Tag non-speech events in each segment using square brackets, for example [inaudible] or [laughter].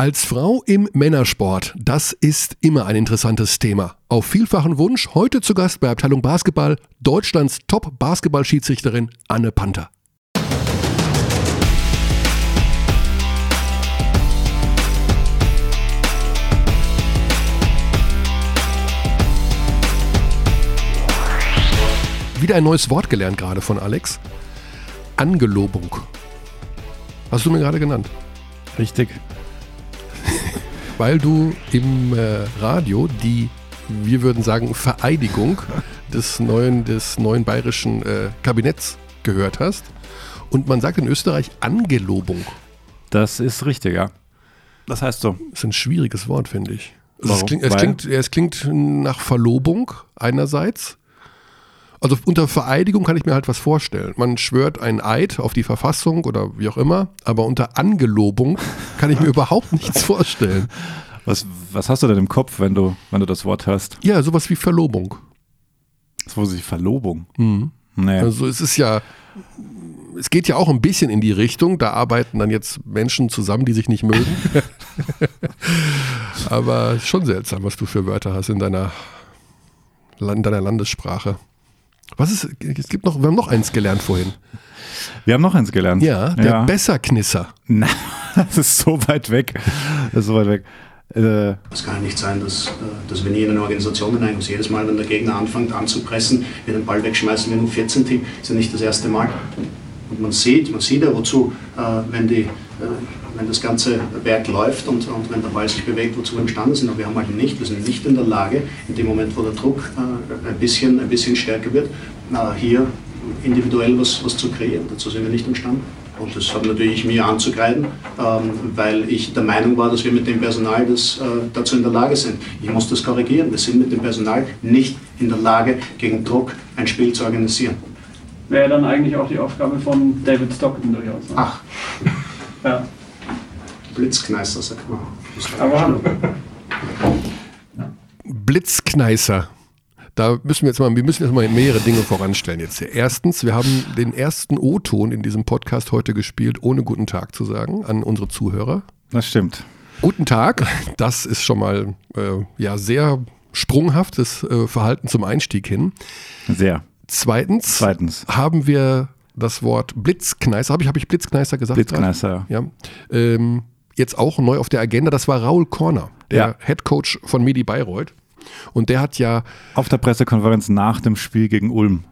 Als Frau im Männersport, das ist immer ein interessantes Thema. Auf vielfachen Wunsch heute zu Gast bei Abteilung Basketball Deutschlands Top-Basketballschiedsrichterin Anne Panther. Wieder ein neues Wort gelernt gerade von Alex. Angelobung. Hast du mir gerade genannt? Richtig. Weil du im äh, Radio die, wir würden sagen, Vereidigung [laughs] des neuen, des neuen bayerischen äh, Kabinetts gehört hast. Und man sagt in Österreich Angelobung. Das ist richtig, ja. Das heißt so. Das ist ein schwieriges Wort, finde ich. Also es, klingt, es, klingt, es klingt nach Verlobung einerseits. Also unter Vereidigung kann ich mir halt was vorstellen. Man schwört einen Eid auf die Verfassung oder wie auch immer, aber unter Angelobung kann ich mir [laughs] überhaupt nichts vorstellen. Was, was hast du denn im Kopf, wenn du, wenn du das Wort hörst? Ja, sowas wie Verlobung. War die Verlobung. Mhm. Nee. Also es ist ja, es geht ja auch ein bisschen in die Richtung, da arbeiten dann jetzt Menschen zusammen, die sich nicht mögen. [laughs] aber schon seltsam, was du für Wörter hast in deiner, in deiner Landessprache. Was ist, es gibt noch, wir haben noch eins gelernt vorhin. Wir haben noch eins gelernt. Ja, der ja. Besserknisser. Na, [laughs] das ist so weit weg. Das ist so weit weg. Äh, Es kann ja nicht sein, dass, äh, dass wenn ich in eine Organisation hinein muss, jedes Mal, wenn der Gegner anfängt anzupressen, wir den Ball wegschmeißen wie ein 14-Team, ist ja nicht das erste Mal. Und man sieht, man sieht ja wozu, äh, wenn, die, äh, wenn das ganze Werk läuft und, und wenn der Ball sich bewegt, wozu wir imstande sind. Aber wir haben halt nicht, wir sind nicht in der Lage, in dem Moment, wo der Druck äh, ein, bisschen, ein bisschen stärker wird, äh, hier individuell was, was zu kreieren. Dazu sind wir nicht imstande. Und das hat natürlich mir anzukreiden, ähm, weil ich der Meinung war, dass wir mit dem Personal das, äh, dazu in der Lage sind. Ich muss das korrigieren. Wir sind mit dem Personal nicht in der Lage, gegen Druck ein Spiel zu organisieren. Wäre dann eigentlich auch die Aufgabe von David Stockton durchaus. Ne? Ach, Ja. Blitzkneister, sagt man. Aber. Blitzkneißer. Da müssen wir jetzt mal, wir müssen jetzt mal mehrere Dinge voranstellen jetzt hier. Erstens, wir haben den ersten O-Ton in diesem Podcast heute gespielt, ohne guten Tag zu sagen an unsere Zuhörer. das stimmt. Guten Tag, das ist schon mal äh, ja sehr sprunghaftes äh, Verhalten zum Einstieg hin. Sehr. Zweitens, Zweitens. haben wir das Wort Blitzkneißer, habe ich, hab ich Blitzkneißer gesagt? Blitzkneißer. Ja. Ähm, jetzt auch neu auf der Agenda, das war Raul Korner, der Ja. Head Coach von Medi Bayreuth. Und der hat ja Auf der Pressekonferenz nach dem Spiel gegen Ulm.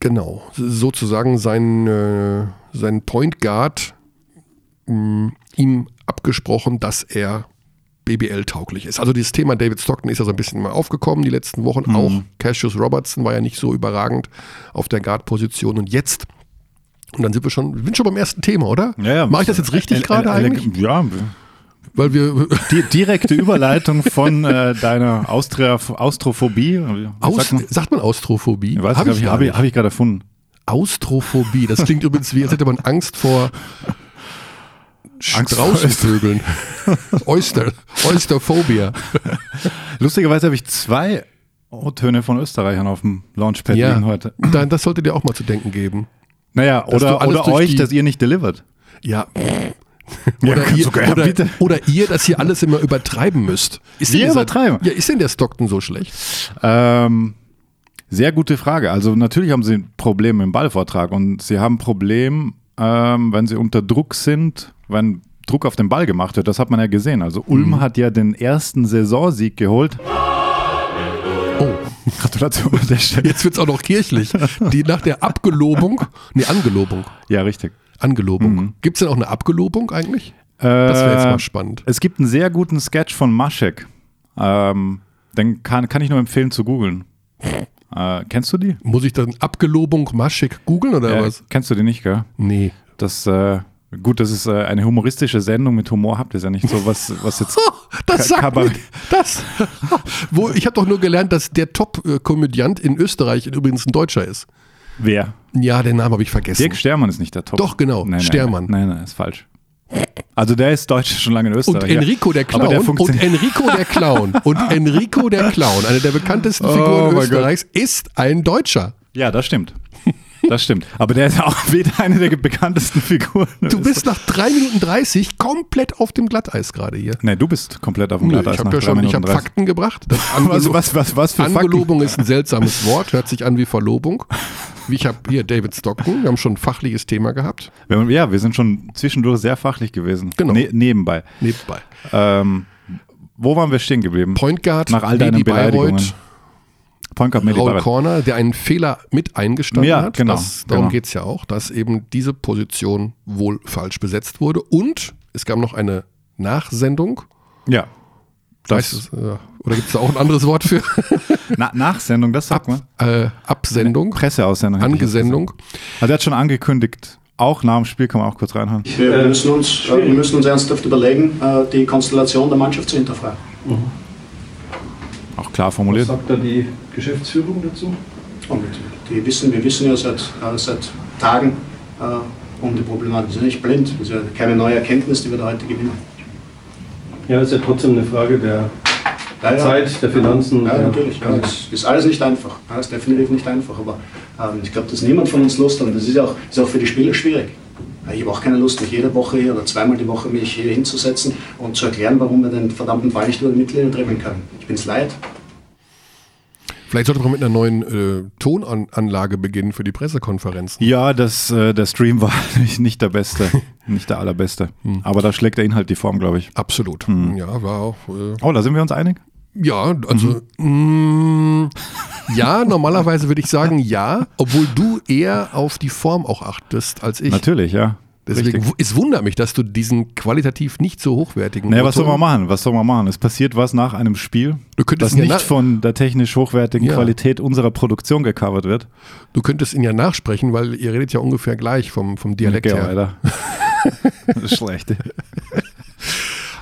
Genau, sozusagen sein, äh, sein Point Guard mh, ihm abgesprochen, dass er BBL-tauglich ist. Also dieses Thema David Stockton ist ja so ein bisschen mal aufgekommen die letzten Wochen. Mhm. Auch Cassius Robertson war ja nicht so überragend auf der Guard-Position. Und jetzt, und dann sind wir schon, wir sind schon beim ersten Thema, oder? Mache ich das jetzt richtig gerade eigentlich? Ja, Weil wir die direkte Überleitung von äh, deiner Austria, Austrophobie. Aus, sagt man? sagt man Austrophobie? Ich Hab habe ich, gar hab ich, hab ich gerade erfunden. Austrophobie. Das klingt übrigens wie, als hätte man Angst vor Angst Straußenvögeln. [laughs] Oyster, Oysterphobia. Lustigerweise habe ich zwei O-Töne von Österreichern auf dem Launchpad Ja, liegen heute. da, das sollte dir auch mal zu denken geben. Naja, Dass oder, oder euch, dass ihr nicht delivert. [laughs] Ja. Ja, Oder, ihr, sogar, ja, oder, bitte. oder ihr das hier alles immer übertreiben müsst. Ist Wir übertreiben. Ja, ist denn der Stockton so schlecht? Ähm, sehr gute Frage. Also natürlich haben sie ein Problem im Ballvortrag und sie haben ein Problem, ähm, wenn sie unter Druck sind, wenn Druck auf den Ball gemacht wird. Das hat man ja gesehen. Also Ulm Mhm. hat ja den ersten Saisonsieg geholt. Oh, Gratulation an der Stelle. jetzt wird's auch noch kirchlich. Die nach der Abgelobung, nee, Angelobung. Ja, richtig. Angelobung. Mhm. Gibt's denn auch eine Abgelobung eigentlich? Das wäre jetzt Äh, mal spannend. Es gibt einen sehr guten Sketch von Maschek. Ähm, den kann, kann ich nur empfehlen zu googeln. Äh, kennst du die? Muss ich dann Abgelobung Maschik googeln oder Äh, was? kennst du die nicht, gell? Nee. Das, äh, gut, das ist äh, eine humoristische Sendung mit Humor, habt ihr ja nicht so was, was jetzt. [laughs] Das Ka- sagt Kabarett. mir, das. [laughs] Wo, ich habe doch nur gelernt, dass der Top-Komödiant in Österreich übrigens ein Deutscher ist. Wer? Ja, den Namen habe ich vergessen. Dirk Stermann ist nicht der Top. Doch, genau, Nein, nein, Stermann. Nein, nein, ist falsch. Also der ist Deutsch schon lange in und Österreich. Enrico der Clown der und Enrico der Clown und Enrico der Clown, eine der bekanntesten [laughs] Oh Figuren mein Österreichs, ist ein Deutscher. Ja, das stimmt. Das stimmt. Aber der ist auch wieder eine der bekanntesten Figuren. Du bist nach 3 Minuten 30 komplett auf dem Glatteis gerade hier. Nee, du bist komplett auf dem Glatteis. ich habe ja schon, ich habe 30. Fakten gebracht. Das [laughs] Was, was, was, was für Fakten? Angelobung ist ein seltsames Wort, hört sich an wie Verlobung. Wie Ich habe hier David Stockton, wir haben schon ein fachliches Thema gehabt, Ja, wir sind schon zwischendurch sehr fachlich gewesen. Genau. Ne, nebenbei. nebenbei. Ähm, wo waren wir stehen geblieben? Point Guard, Nach all deinen Beleidigungen. Bayreuth, Raul. Corner, der einen Fehler mit eingestanden Ja, hat. genau, Das, darum genau. geht es ja auch, dass eben diese Position wohl falsch besetzt wurde. Und es gab noch eine Nachsendung. Ja. Das, äh, oder gibt es da auch ein anderes Wort für? [laughs] na, Nachsendung, das sagt man. äh, Absendung, Presseaussendung. Angesendung. Also er hat schon angekündigt, auch nach dem Spiel kann man auch kurz reinhauen. Wir, müssen uns, äh, wir müssen uns ernsthaft überlegen, äh, die Konstellation der Mannschaft zu hinterfragen. Auch klar Was formuliert. sagt da die Geschäftsführung dazu? Und die wissen, wir wissen ja seit, äh, seit Tagen äh, um die Problematik. Wir sind nicht blind. Das ist ja keine neue Erkenntnis, die wir da heute gewinnen. Ja, ist ja trotzdem eine Frage der Ja, ja. Zeit, der Finanzen. Ja, der- natürlich. Ja, das ist alles nicht einfach. Ja, das ist definitiv nicht einfach. Aber ähm, ich glaube, dass niemand von uns Lust hat. Und das ist ja auch, ist auch für die Spieler schwierig. Ja, Ich habe auch keine Lust, mich jede Woche hier oder zweimal die Woche mich hier hinzusetzen und zu erklären, warum wir den verdammten Ball nicht über die Mittellinie dribbeln können. Ich bin's leid. Vielleicht sollte man mit einer neuen äh, Tonanlage beginnen für die Pressekonferenzen. Ja, das, äh, der Stream war [laughs] nicht, nicht der beste, [laughs] nicht der allerbeste. Aber da schlägt der Inhalt die Form, glaube ich. Absolut. Ja, war auch. Äh, Oh, da sind wir uns einig? ja, also. mh, [laughs] ja, normalerweise würde ich sagen ja, obwohl du eher auf die Form auch achtest als ich. Natürlich, ja. Deswegen, Richtig. es wundert mich, dass du diesen qualitativ nicht so hochwertigen. Naja, was soll man machen? Was soll man machen? Es passiert was nach einem Spiel, das ja nicht von der technisch hochwertigen Ja. Qualität unserer Produktion gecovert wird. Du könntest ihn ja nachsprechen, weil ihr redet ja ungefähr gleich vom, vom Dialekt Geh her. weiter. [laughs] das ist schlecht. [laughs]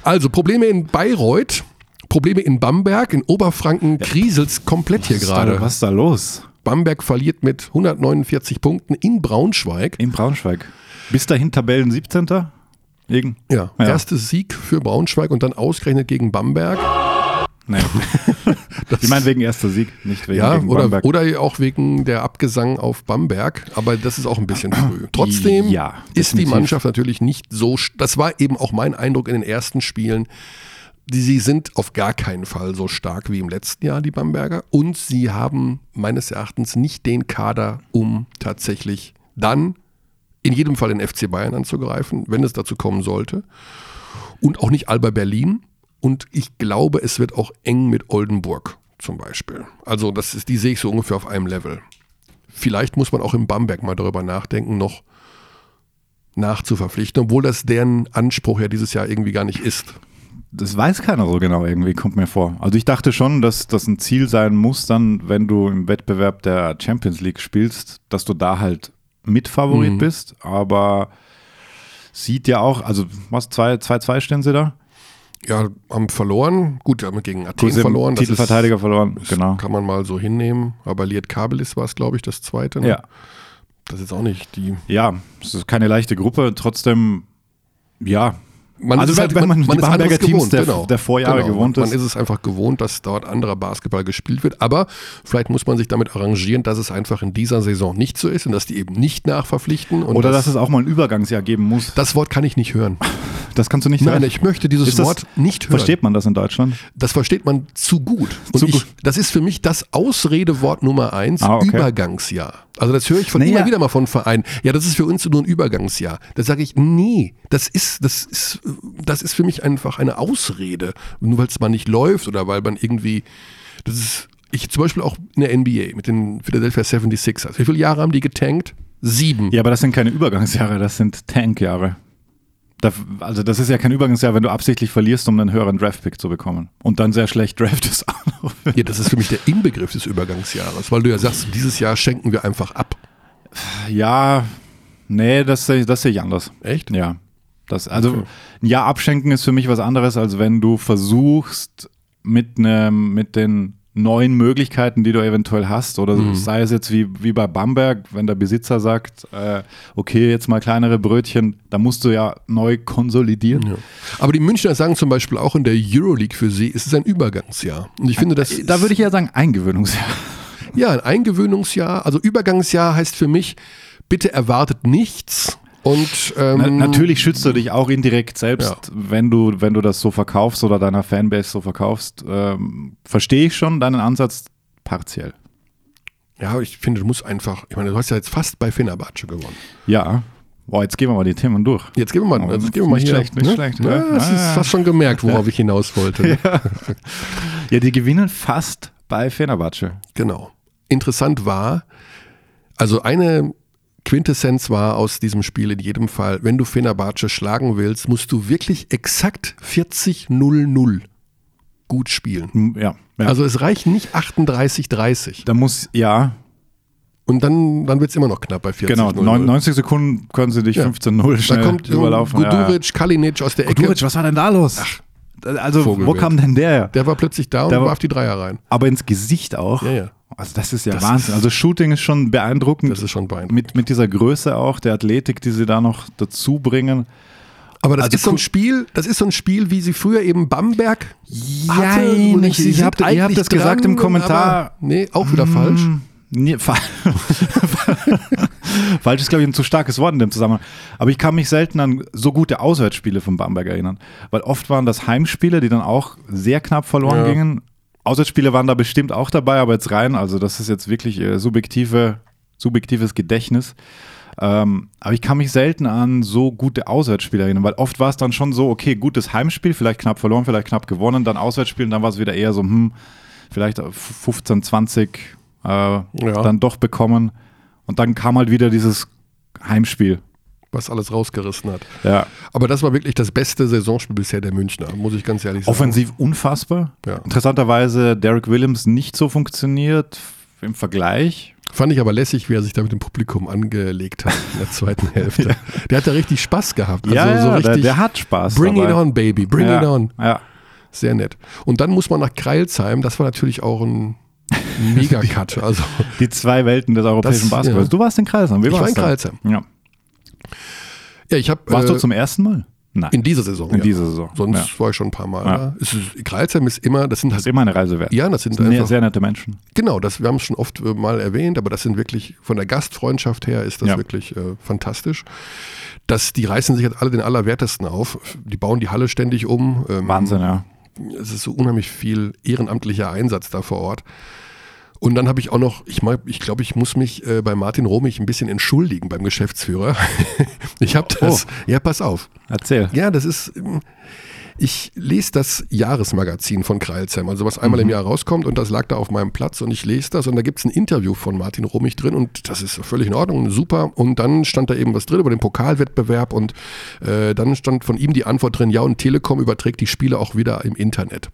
Also Probleme in Bayreuth, Probleme in Bamberg, in Oberfranken kriselt's komplett hier gerade. Was ist da los? Bamberg verliert mit 149 Punkten in Braunschweig. In Braunschweig. Bis dahin Tabellen 17. Irgend? Ja, Ja. erster Sieg für Braunschweig und dann ausgerechnet gegen Bamberg. Nee. [laughs] ich meine wegen erster Sieg, nicht wegen Ja, gegen oder, Bamberg. oder auch wegen der Abgesang auf Bamberg, aber das ist auch ein bisschen früh. [clears throat] Trotzdem Ja, ist die. Mannschaft natürlich nicht so, das war eben auch mein Eindruck in den ersten Spielen, die, sie sind auf gar keinen Fall so stark wie im letzten Jahr, die Bamberger, und sie haben meines Erachtens nicht den Kader, um tatsächlich dann in jedem Fall den FC Bayern anzugreifen, wenn es dazu kommen sollte. Und auch nicht Alba Berlin. Und ich glaube, es wird auch eng mit Oldenburg zum Beispiel. Also das ist, die sehe ich so ungefähr auf einem Level. Vielleicht muss man auch in Bamberg mal darüber nachdenken, noch nachzuverpflichten, obwohl das deren Anspruch ja dieses Jahr irgendwie gar nicht ist. Das weiß keiner so genau irgendwie, kommt mir vor. Also ich dachte schon, dass das ein Ziel sein muss, dann, wenn du im Wettbewerb der Champions League spielst, dass du da halt Mitfavorit Mhm. bist, aber sieht ja auch, also was, 2-2 stehen sie da? Ja, haben verloren. Gut, haben gegen Athen haben verloren. Titelverteidiger ist, verloren, genau. Kann man mal so hinnehmen. Aber Liet Kabelis war es, glaube ich, das zweite. Ne? Ja, Das ist jetzt auch nicht die. ja, es ist keine leichte Gruppe, trotzdem, ja. Man Also ist halt, wenn man die ist Bamberger Teams der- genau. der Vorjahre gewohnt man, ist. Man ist es einfach gewohnt, dass dort anderer Basketball gespielt wird. Aber vielleicht muss man sich damit arrangieren, dass es einfach in dieser Saison nicht so ist und dass die eben nicht nachverpflichten. Oder das, dass es auch mal ein Übergangsjahr geben muss. das Wort kann ich nicht hören. [laughs] Das kannst du nicht Nein, sagen. ich möchte dieses das- Wort nicht hören. Versteht man das in Deutschland? Das versteht man zu gut. Und Zu ich, gut. das ist für mich das Ausredewort Nummer eins, Ah, okay. Übergangsjahr. Also das höre ich von Nee, immer wieder mal von Vereinen. Ja, das ist für uns nur ein Übergangsjahr. Da sage ich, nee, das ist, das ist, das ist für mich einfach eine Ausrede. Nur weil es mal nicht läuft oder weil man irgendwie, das ist, ich zum Beispiel auch in der NBA mit den Philadelphia 76ers. Wie viele Jahre haben die getankt? Sieben. Ja, aber das sind keine Übergangsjahre, das sind Tankjahre. Also das ist ja kein Übergangsjahr, wenn du absichtlich verlierst, um einen höheren Draftpick zu bekommen. Und dann sehr schlecht draftest. [laughs] Ja, das ist für mich der Inbegriff des Übergangsjahres, weil du ja sagst, dieses Jahr schenken wir einfach ab. Ja, nee, das, sehe- das sehe ich anders. Echt? Ja. Das, also Okay. ein Jahr abschenken ist für mich was anderes, als wenn du versuchst, mit, nem, mit den neuen Möglichkeiten, die du eventuell hast, oder Mhm. sei es jetzt wie, wie bei Bamberg, wenn der Besitzer sagt, äh, okay, jetzt mal kleinere Brötchen, da musst du ja neu konsolidieren. Ja. Aber die Münchner sagen zum Beispiel auch in der Euroleague für sie, es ist ein Übergangsjahr. Und ich finde, das Da würde ich ja sagen, Eingewöhnungsjahr. Ja, ein Eingewöhnungsjahr, also Übergangsjahr heißt für mich, bitte erwartet nichts. Und ähm, Na, natürlich schützt du dich auch indirekt selbst, Ja. wenn du, wenn du das so verkaufst oder deiner Fanbase so verkaufst. Ähm, Verstehe ich schon deinen Ansatz partiell. ja, ich finde, du musst einfach, ich meine, du hast ja jetzt fast bei Fenerbahce gewonnen. Ja. Boah, jetzt gehen wir mal die Themen durch. Jetzt gehen wir mal, Oh, jetzt gehen wir mal nicht hier. schlecht, nicht ne? schlecht, Ja, ja. das Ah, ist ja. fast schon gemerkt, worauf ich hinaus wollte. Ne? [laughs] Ja, die gewinnen fast bei Fenerbahce. Genau. Interessant war, also eine Quintessenz war aus diesem Spiel in jedem Fall, wenn du Fenerbahce schlagen willst, musst du wirklich exakt 40-0-0 gut spielen. Hm, Ja. ja. Also es reicht nicht 38-30. da muss, ja, Und dann, dann wird es immer noch knapp bei 40 genau, neun- 90 Sekunden können sie dich Ja. 15-0 Da schnell kommt überlaufen. Guduric, Kalinic aus der Ecke. Guduric, was war denn da los? also, wo Vogelwild. kam denn der? her? Der war plötzlich da und Der war- warf die Dreier rein. Aber ins Gesicht auch. Ja, ja. Also das ist ja Das Wahnsinn. also Shooting ist schon beeindruckend. Das ist schon beeindruckend. mit, mit dieser Größe auch, der Athletik, die sie da noch dazu bringen. Aber das Also ist so ein. Spiel, das ist so ein Spiel, wie sie früher eben Bamberg hatte. Jein, Und ich- sie ihr habt- ihr eigentlich habt das gesagt im dran, Kommentar. Nee, auch wieder falsch. Hm, Nee, [laughs] fa falsch ist, glaube ich, ein zu starkes Wort in dem Zusammenhang. Aber ich kann mich selten an so gute Auswärtsspiele von Bamberg erinnern. Weil oft waren das Heimspiele, die dann auch sehr knapp verloren Ja. gingen. Auswärtsspiele waren da bestimmt auch dabei, aber jetzt rein, also das ist jetzt wirklich äh, subjektive, subjektives Gedächtnis. Ähm, aber ich kann mich selten an so gute Auswärtsspiele erinnern, weil oft war es dann schon so, okay, gutes Heimspiel, vielleicht knapp verloren, vielleicht knapp gewonnen, dann Auswärtsspiel und dann war es wieder eher so, hm, vielleicht 15, 20 äh, dann doch bekommen. Und dann kam halt wieder dieses Heimspiel. Was alles rausgerissen hat. Ja. Aber das war wirklich das beste Saisonspiel bisher der Münchner, muss ich ganz ehrlich sagen. Offensiv unfassbar. Ja. Interessanterweise Derek Williams nicht so funktioniert im Vergleich. Fand ich aber lässig, wie er sich da mit dem Publikum angelegt hat in der zweiten [laughs] Hälfte. Der hat da richtig Spaß gehabt. Also ja, so ja richtig. der, der hat Spaß. Bring dabei. it on, baby, bring ja, it on. Ja. Sehr nett. Und dann muss man nach Kreilsheim, das war natürlich auch ein [laughs] Mega-Cut. Also Die zwei Welten des europäischen Das- Basketballs. ja. Du warst in Kreisheim. Wie Ich war in? Kreilsheim. Ja. Ja, ich habe Warst äh, du zum ersten Mal? Nein. in dieser Saison. In ja. dieser Saison. Sonst Ja. war ich schon ein paar Mal. Ja. da. Es ist, Kreilsheim ist immer, das sind Das halt ist immer eine Reise wert. ja, das sind Das sind einfach, sehr nette Menschen. genau, das, wir haben es schon oft äh, mal erwähnt, aber das sind wirklich, von der Gastfreundschaft her ist das wirklich äh, fantastisch. Das, die reißen sich jetzt alle den Allerwertesten auf. Die bauen die Halle ständig um. Ähm, Wahnsinn, ja. es ist so unheimlich viel ehrenamtlicher Einsatz da vor Ort. Und dann habe ich auch noch, ich glaube, ich, glaub, ich muss mich äh, bei Martin Romig ein bisschen entschuldigen beim Geschäftsführer. [laughs] ich habe das, ja, pass auf. Erzähl. Ja, das ist, ähm, ich lese das Jahresmagazin von Kreilsheim, also was einmal im Jahr rauskommt und das lag da auf meinem Platz und ich lese das und da gibt es ein Interview von Martin Romig drin und das ist völlig in Ordnung, super. Und dann stand da eben was drin über den Pokalwettbewerb und äh, dann stand von ihm die Antwort drin, ja und Telekom überträgt die Spiele auch wieder im Internet.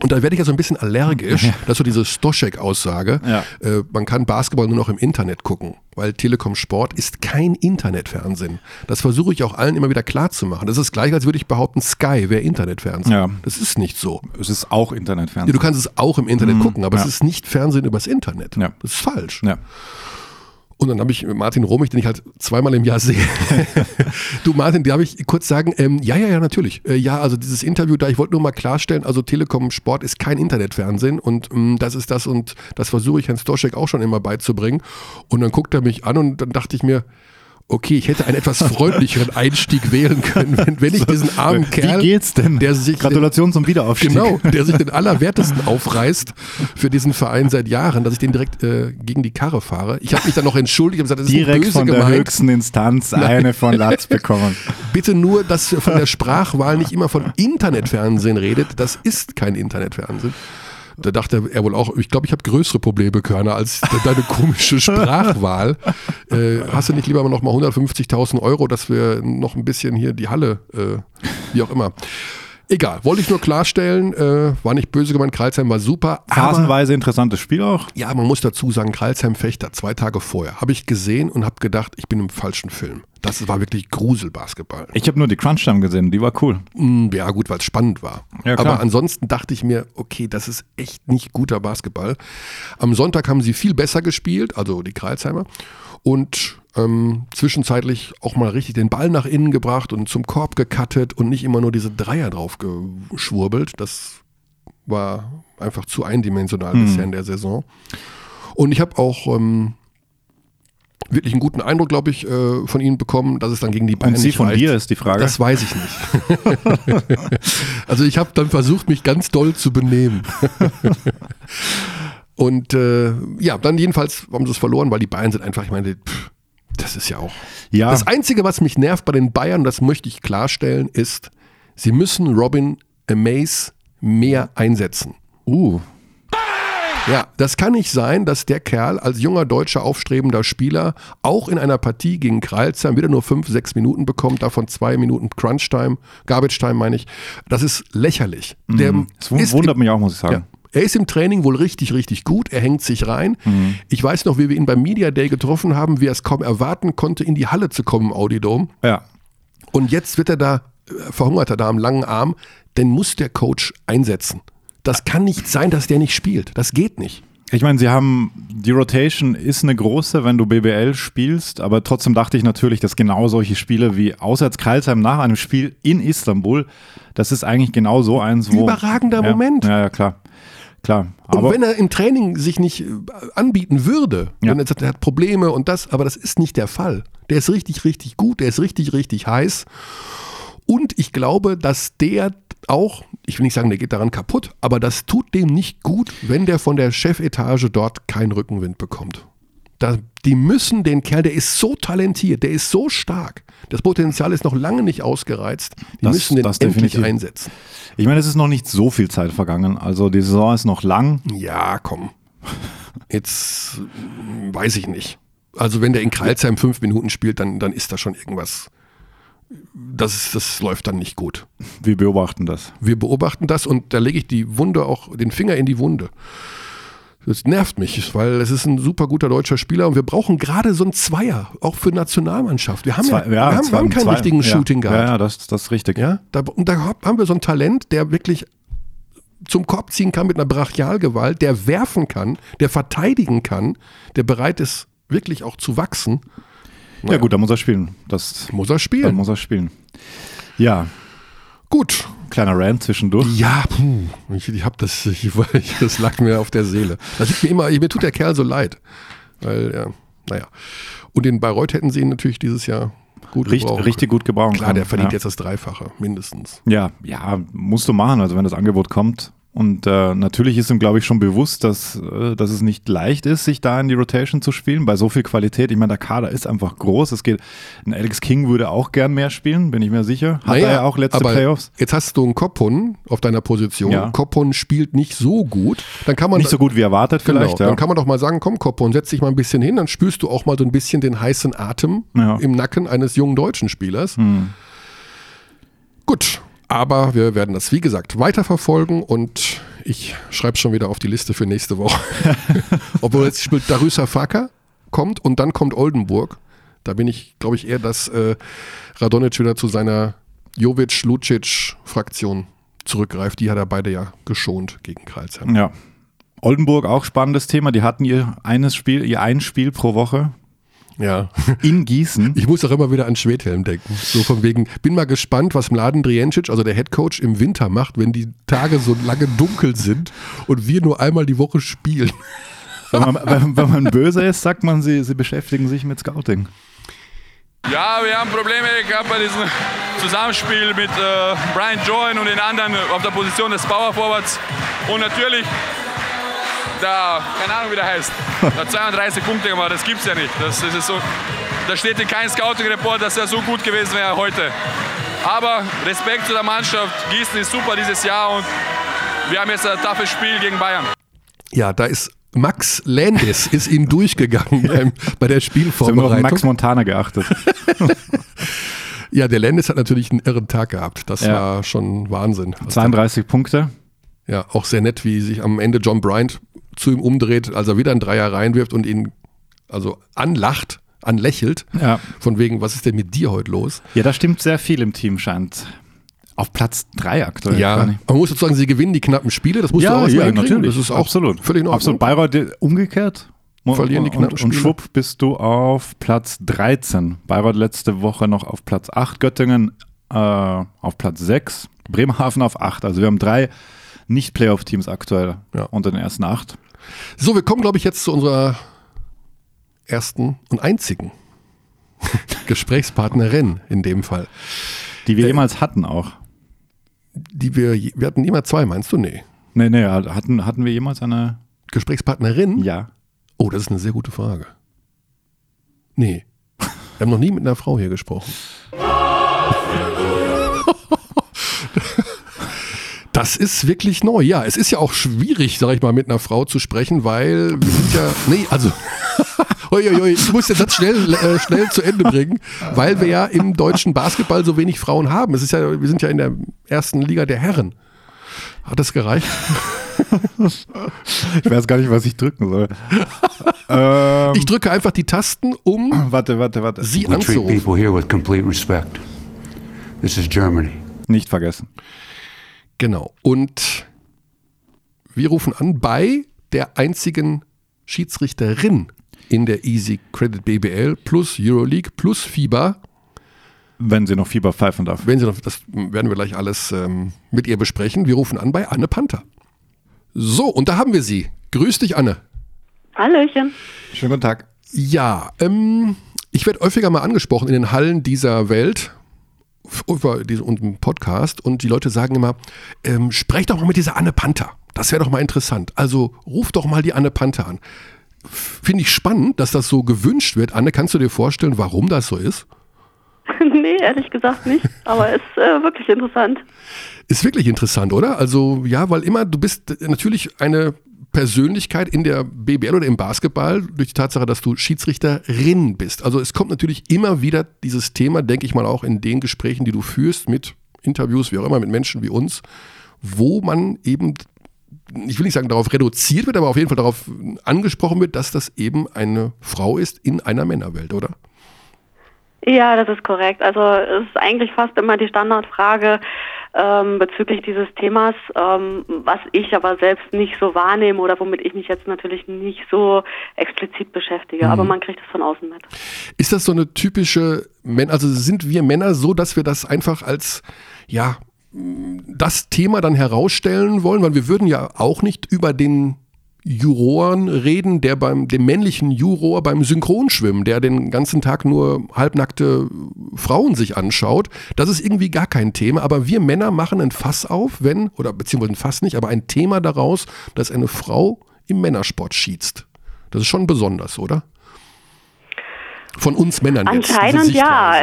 Und da werde ich ja so ein bisschen allergisch, dass so diese Stoschek-Aussage, Ja. äh, man kann Basketball nur noch im Internet gucken, weil Telekom Sport ist kein Internetfernsehen. Das versuche ich auch allen immer wieder klar zu machen. Das ist gleich, als würde ich behaupten, Sky wäre Internetfernsehen. Ja. Das ist nicht so. Es ist auch Ja, Internetfernsehen. du kannst es auch im Internet gucken, aber ja. es ist nicht Fernsehen übers Internet. Ja. Das ist falsch. ja. Und dann habe ich Martin Romig, den ich halt zweimal im Jahr sehe. [laughs] du Martin, darf ich kurz sagen, ähm, ja, ja, ja, natürlich. Äh, ja, also dieses Interview da, ich wollte nur mal klarstellen, also Telekom Sport ist kein Internetfernsehen und ähm, das ist das und das versuche ich Herrn Stoschek auch schon immer beizubringen. Und dann guckt er mich an und dann dachte ich mir, okay, ich hätte einen etwas freundlicheren Einstieg wählen können, wenn, wenn ich diesen armen Kerl, Wie geht's denn? der sich Gratulation zum Wiederaufstieg. Genau, der sich den Allerwertesten aufreißt für diesen Verein seit Jahren, dass ich den direkt äh, gegen die Karre fahre. Ich habe mich dann noch entschuldigt, habe gesagt, das ist nicht Direkt böse von der gemeint. höchsten Instanz eine von Latz [laughs] bekommen. Bitte nur, dass ihr von der Sprachwahl nicht immer von Internetfernsehen redet. Das ist kein Internetfernsehen. Da dachte er wohl auch, ich glaube, ich habe größere Probleme, Körner, als deine komische Sprachwahl. [laughs] Äh, hast du nicht lieber noch mal 150.000 Euro, dass wir noch ein bisschen hier die Halle, äh, wie auch immer. Egal, wollte ich nur klarstellen, äh, war nicht böse gemeint, Kreilsheim war super. Phasenweise interessantes Spiel auch. ja, man muss dazu sagen, Kreilsheim Fechter, zwei Tage vorher, habe ich gesehen und habe gedacht, ich bin im falschen Film. Das war wirklich Gruselbasketball. Ich habe nur die Crunch Time gesehen, die war cool. Mm, Ja, gut, weil es spannend war. Ja. Aber ansonsten dachte ich mir, okay, das ist echt nicht guter Basketball. Am Sonntag haben sie viel besser gespielt, also die Kreilsheimer. Und ähm, zwischenzeitlich auch mal richtig den Ball nach innen gebracht und zum Korb gecuttet und nicht immer nur diese Dreier drauf geschwurbelt. Das war einfach zu eindimensional bisher in der Saison. Und ich habe auch ähm, wirklich einen guten Eindruck, glaube ich, äh, von ihnen bekommen, dass es dann gegen die Bayern Und sie nicht von reicht. dir ist die Frage. Das weiß ich nicht. [laughs] also ich habe dann versucht, mich ganz doll zu benehmen. [laughs] Und äh, ja, dann jedenfalls haben sie es verloren, weil die Bayern sind einfach, ich meine, pff, das ist ja auch. ja, Das Einzige, was mich nervt bei den Bayern, das möchte ich klarstellen, ist, sie müssen Robin Amaze mehr einsetzen. uh, Ja, das kann nicht sein, dass der Kerl als junger deutscher aufstrebender Spieler auch in einer Partie gegen Kreilsheim wieder nur fünf, sechs Minuten bekommt, davon zwei Minuten Crunch-Time, Garbage-Time meine ich. Das ist lächerlich. Der das ist wundert mich auch, muss ich sagen. ja. Er ist im Training wohl richtig, richtig gut. Er hängt sich rein. Ich weiß noch, wie wir ihn beim Media Day getroffen haben, wie er es kaum erwarten konnte, in die Halle zu kommen im Audidom. Ja. Und jetzt wird er da, äh, verhungert er da am langen Arm, den muss der Coach einsetzen. Das kann nicht sein, dass der nicht spielt. Das geht nicht. Ich meine, sie haben, die Rotation ist eine große, wenn du BBL spielst, aber trotzdem dachte ich natürlich, dass genau solche Spiele wie auswärts Kreilsheim nach einem Spiel in Istanbul, das ist eigentlich genau so eins, wo. Überragender ja, Moment. Ja, ja, klar. Klar. Und Aber wenn er im Training sich nicht äh, anbieten würde, Ja. wenn er sagt, er hat Probleme und das, aber das ist nicht der Fall. Der ist richtig, richtig gut, der ist richtig, richtig heiß. Und ich glaube, dass der auch, ich will nicht sagen, der geht daran kaputt, aber das tut dem nicht gut, wenn der von der Chefetage dort keinen Rückenwind bekommt. Da, die müssen den Kerl, der ist so talentiert, der ist so stark. Das Potenzial ist noch lange nicht ausgereizt. Die Das- müssen den das endlich definitiv. einsetzen. ich meine, es ist noch nicht so viel Zeit vergangen. Also die Saison ist noch lang. Ja, komm. Jetzt weiß ich nicht. Also wenn der in Kreilsheim fünf Minuten spielt, dann, dann ist da schon irgendwas. Das, das läuft dann nicht gut. Wir beobachten das. Wir beobachten das und da lege ich die Wunde auch, den Finger in die Wunde. Das nervt mich, weil es ist ein super guter deutscher Spieler und wir brauchen gerade so einen Zweier, auch für Nationalmannschaft. Wir haben ja, Zwei- wir haben, zwei- haben keinen zwei- richtigen ja, Shooting Guard. Ja, ja, das, das ist richtig. Ja, da, und da haben wir so ein Talent, der wirklich zum Korb ziehen kann mit einer Brachialgewalt, der werfen kann, der verteidigen kann, der bereit ist, wirklich auch zu wachsen. Ja, gut, da muss er spielen. Das, Muss er spielen. muss er spielen. Ja, Gut. Kleiner Rant zwischendurch. Ja, puh, ich, ich hab das, ich, ich, das lag mir auf der Seele. Das liegt mir immer, mir tut der Kerl so leid. Weil, ja, naja. Und in Bayreuth hätten sie ihn natürlich dieses Jahr gut Richtig, gebrauchen richtig gut gebrauchen Klar, der verdient ja. jetzt das Dreifache, mindestens. Ja, ja, musst du machen, also wenn das Angebot kommt. Und äh, natürlich ist ihm, glaube ich, schon bewusst, dass, äh, dass es nicht leicht ist, sich da in die Rotation zu spielen, bei so viel Qualität. Ich meine, der Kader ist einfach groß. Es geht, ein Alex King würde auch gern mehr spielen, bin ich mir sicher. Hat Naja, er ja auch letzte aber Playoffs. Jetzt hast du einen Koppon auf deiner Position. Ja. Koppon spielt nicht so gut. Dann kann man Nicht so gut wie erwartet Genau, vielleicht. ja. dann kann man doch mal sagen, komm Koppon, setz dich mal ein bisschen hin, dann spürst du auch mal so ein bisschen den heißen Atem Ja. im Nacken eines jungen deutschen Spielers. Hm. Gut, aber wir werden das, wie gesagt, weiterverfolgen und ich schreibe schon wieder auf die Liste für nächste Woche. [laughs] Obwohl jetzt spielt Darüsa Faka, kommt und dann kommt Oldenburg. Da bin ich, glaube ich, eher, dass äh, Radonic wieder zu seiner Jovic-Lucic-Fraktion zurückgreift. Die hat er beide ja geschont gegen Kreilsheim. ja. Oldenburg auch spannendes Thema. Die hatten ihr eines Spiel, ihr ein Spiel pro Woche Ja. [laughs] in Gießen. Ich muss auch immer wieder an Schwedhelm denken. So von wegen, bin mal gespannt, was Mladen Drijancic, also der Headcoach, im Winter macht, wenn die Tage so lange dunkel sind und wir nur einmal die Woche spielen. Wenn man, wenn, wenn man böse ist, sagt man, sie, sie beschäftigen sich mit Scouting. Ja, wir haben Probleme gehabt bei diesem Zusammenspiel mit äh, Brian Join und den anderen auf der Position des Power Forwards. Und natürlich, der, keine Ahnung wie der heißt, der 32 Punkte gemacht, das gibt's ja nicht. Das, das ist so, da steht in keinem Scouting-Report, dass er so gut gewesen wäre heute. Aber Respekt zu der Mannschaft, Gießen ist super dieses Jahr und wir haben jetzt ein toughes Spiel gegen Bayern. Ja, da ist Max Landis [laughs] ist ihm durchgegangen beim, bei der Sie haben nur auf Spielvorbereitung. Max Montana geachtet. [laughs] Ja, der Landis hat natürlich einen irren Tag gehabt. Das Ja. war schon Wahnsinn. 32 Punkte. Ja, auch sehr nett, wie sich am Ende John Bryant zu ihm umdreht, als er wieder einen Dreier reinwirft und ihn also anlacht, anlächelt. Ja. Von wegen, was ist denn mit dir heute los? Ja, da stimmt sehr viel im Team, scheint. Auf Platz 3 aktuell. Ja, man muss sozusagen, sie gewinnen die knappen Spiele, das musst du auch erstmal hinkriegen. Das ist auch absolut. völlig in Ordnung. Absolut. Bayreuth umgekehrt. Verlieren die knappen und, und Spiele. schwupp bist du auf Platz 13. Bayreuth letzte Woche noch auf Platz 8, Göttingen äh, auf Platz 6, Bremerhaven auf 8. Also wir haben drei Nicht-Playoff-Teams aktuell Ja. unter den ersten acht. So, wir kommen, glaube ich, jetzt zu unserer ersten und einzigen [laughs] Gesprächspartnerin in dem Fall. Die wir jemals hatten auch. Die wir, wir hatten immer zwei, meinst du? Nee. Nee, nee, hatten, hatten wir jemals eine. Gesprächspartnerin? Ja. Oh, das ist eine sehr gute Frage. Nee. Wir haben noch nie mit einer Frau hier gesprochen. Das ist wirklich neu. Ja, es ist ja auch schwierig, sag ich mal, mit einer Frau zu sprechen, weil wir sind ja. Nee, also. Ui, ui, ui, ich muss den Satz schnell, äh, schnell zu Ende bringen, weil wir ja im deutschen Basketball so wenig Frauen haben. Es ist ja, wir sind ja in der ersten Liga der Herren. Hat das gereicht? Ich weiß gar nicht, was ich drücken soll. ähm, Ich drücke einfach die Tasten, um warte, warte, warte. sie We treat anzurufen. people here with complete respect. This is Germany. Nicht vergessen. Genau. Und wir rufen an bei der einzigen Schiedsrichterin in der Easy Credit BBL plus Euroleague plus FIBA. Wenn sie noch Fieber pfeifen darf. Wenn Sie noch, das werden wir gleich alles ähm, mit ihr besprechen. Wir rufen an bei Anne Panther. So, und da haben wir sie. Grüß dich, Anne. Hallöchen. Schönen guten Tag. Ja, ähm, ich werde häufiger mal angesprochen in den Hallen dieser Welt über diesen Podcast und die Leute sagen immer, ähm, sprech doch mal mit dieser Anne Panther. Das wäre doch mal interessant. Also ruf doch mal die Anne Panther an. Finde ich spannend, dass das so gewünscht wird. Anne, kannst du dir vorstellen, warum das so ist? [laughs] nee, ehrlich gesagt nicht, aber ist äh, wirklich interessant. Ist wirklich interessant, oder? Also ja, weil immer, du bist natürlich eine Persönlichkeit in der BBL oder im Basketball durch die Tatsache, dass du Schiedsrichterin bist. Also es kommt natürlich immer wieder dieses Thema, denke ich mal auch in den Gesprächen, die du führst mit Interviews, wie auch immer, mit Menschen wie uns, wo man eben, ich will nicht sagen darauf reduziert wird, aber auf jeden Fall darauf angesprochen wird, dass das eben eine Frau ist in einer Männerwelt, oder? Ja, das ist korrekt. Also es ist eigentlich fast immer die Standardfrage ähm, bezüglich dieses Themas, ähm, was ich aber selbst nicht so wahrnehme oder womit ich mich jetzt natürlich nicht so explizit beschäftige. Aber man kriegt es von außen mit. Ist das so eine typische Männer, also sind wir Männer so, dass wir das einfach als, ja, das Thema dann herausstellen wollen? Weil wir würden ja auch nicht über den Juroren reden, der beim, dem männlichen Juror beim Synchronschwimmen, der den ganzen Tag nur halbnackte Frauen sich anschaut. Das ist irgendwie gar kein Thema, aber wir Männer machen ein Fass auf, wenn, oder beziehungsweise ein Fass nicht, aber ein Thema daraus, dass eine Frau im Männersport schießt. Das ist schon besonders, oder? Von uns Männern jetzt. diese Anscheinend ja.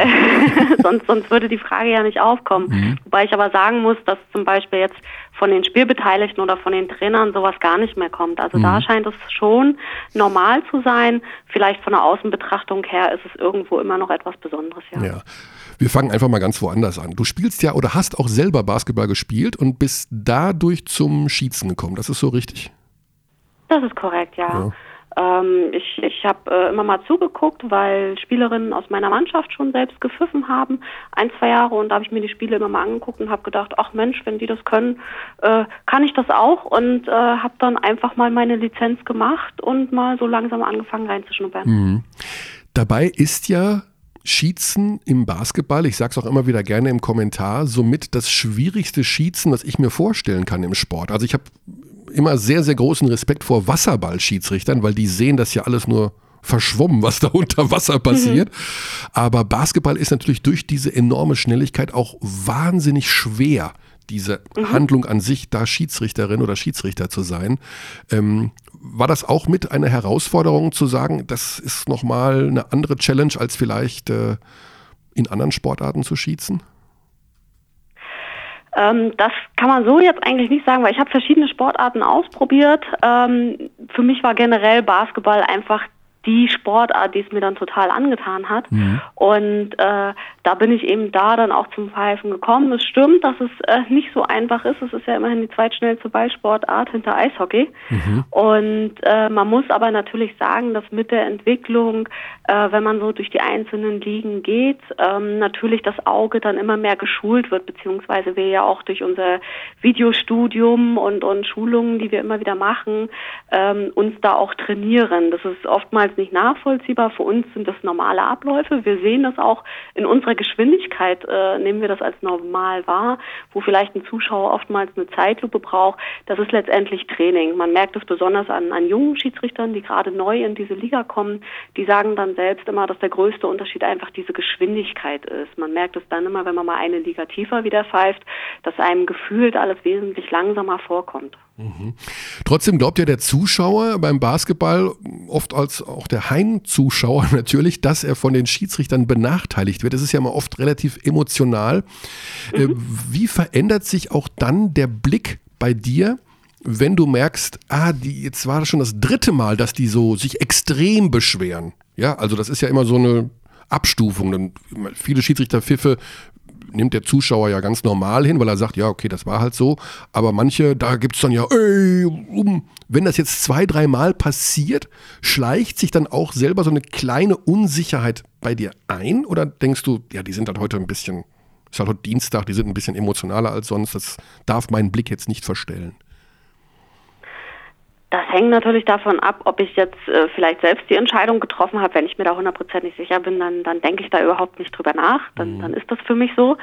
[laughs] Sonst, sonst würde die Frage ja nicht aufkommen. Wobei ich aber sagen muss, dass zum Beispiel jetzt von den Spielbeteiligten oder von den Trainern sowas gar nicht mehr kommt. Also da scheint es schon normal zu sein. Vielleicht von der Außenbetrachtung her ist es irgendwo immer noch etwas Besonderes, ja. Ja. Wir fangen einfach mal ganz woanders an. Du spielst ja oder hast auch selber Basketball gespielt und bist dadurch zum Schießen gekommen. Das ist so richtig. Das ist korrekt, ja. Ähm, ich ich habe äh, immer mal zugeguckt, weil Spielerinnen aus meiner Mannschaft schon selbst gepfiffen haben, ein, zwei Jahre, und da habe ich mir die Spiele immer mal angeguckt und habe gedacht, ach Mensch, wenn die das können, äh, kann ich das auch. Und äh, habe dann einfach mal meine Lizenz gemacht und mal so langsam angefangen reinzuschnuppern. Dabei ist ja Schießen im Basketball, ich sage es auch immer wieder gerne im Kommentar, somit das schwierigste Schießen, was ich mir vorstellen kann im Sport. Also ich habe immer sehr, sehr großen Respekt vor Wasserballschiedsrichtern, weil die sehen das ja alles nur verschwommen, was da [laughs] unter Wasser passiert. Aber Basketball ist natürlich durch diese enorme Schnelligkeit auch wahnsinnig schwer, diese Handlung an sich, da Schiedsrichterin oder Schiedsrichter zu sein. Ähm, war das auch mit einer Herausforderung zu sagen, das ist nochmal eine andere Challenge als vielleicht äh, in anderen Sportarten zu schießen? Ähm, das kann man so jetzt eigentlich nicht sagen, weil ich habe verschiedene Sportarten ausprobiert. Ähm, für mich war generell Basketball einfach die Sportart, die es mir dann total angetan hat. Und äh, da bin ich eben da dann auch zum Pfeifen gekommen. Es stimmt, dass es äh, nicht so einfach ist. Es ist ja immerhin die zweitschnellste Ballsportart hinter Eishockey. Und äh, man muss aber natürlich sagen, dass mit der Entwicklung, äh, wenn man so durch die einzelnen Ligen geht, ähm, natürlich das Auge dann immer mehr geschult wird, beziehungsweise wir ja auch durch unser Videostudium und, und Schulungen, die wir immer wieder machen, ähm, uns da auch trainieren. Das ist oftmals oftmals nicht nachvollziehbar. Für uns sind das normale Abläufe. Wir sehen das auch in unserer Geschwindigkeit, äh, nehmen wir das als normal wahr, wo vielleicht ein Zuschauer oftmals eine Zeitlupe braucht. Das ist letztendlich Training. Man merkt es besonders an, an jungen Schiedsrichtern, die gerade neu in diese Liga kommen. Die sagen dann selbst immer, dass der größte Unterschied einfach diese Geschwindigkeit ist. Man merkt es dann immer, wenn man mal eine Liga tiefer wieder pfeift, dass einem gefühlt alles wesentlich langsamer vorkommt. Mhm. Trotzdem glaubt ja der Zuschauer beim Basketball, oft als auch der Heimzuschauer [laughs] natürlich, dass er von den Schiedsrichtern benachteiligt wird. Das ist ja immer oft relativ emotional. Äh, mhm. Wie verändert sich auch dann der Blick bei dir? wenn du merkst, ah, die, jetzt war das schon das dritte Mal, dass die so sich extrem beschweren. Ja, also das ist ja immer so eine Abstufung. Dann viele Schiedsrichterpfiffe nimmt der Zuschauer ja ganz normal hin, weil er sagt, ja, okay, das war halt so. Aber manche, da gibt es dann ja, ey, um. wenn das jetzt zwei, dreimal passiert, schleicht sich dann auch selber so eine kleine Unsicherheit bei dir ein? Oder denkst du, ja, die sind halt heute ein bisschen, ist halt heute Dienstag, die sind ein bisschen emotionaler als sonst, das darf meinen Blick jetzt nicht verstellen? Das hängt natürlich davon ab, ob ich jetzt äh, vielleicht selbst die Entscheidung getroffen habe. Wenn ich mir da hundertprozentig sicher bin, dann, dann denke ich da überhaupt nicht drüber nach. Dann, mhm. dann ist das für mich so.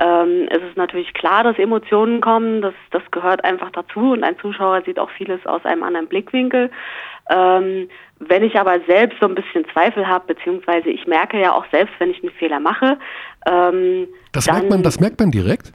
Ähm, es ist natürlich klar, dass Emotionen kommen. Das, das gehört einfach dazu. Und ein Zuschauer sieht auch vieles aus einem anderen Blickwinkel. Ähm, wenn ich aber selbst so ein bisschen Zweifel habe, beziehungsweise ich merke ja auch selbst, wenn ich einen Fehler mache. Ähm, das, merkt man, das merkt man direkt?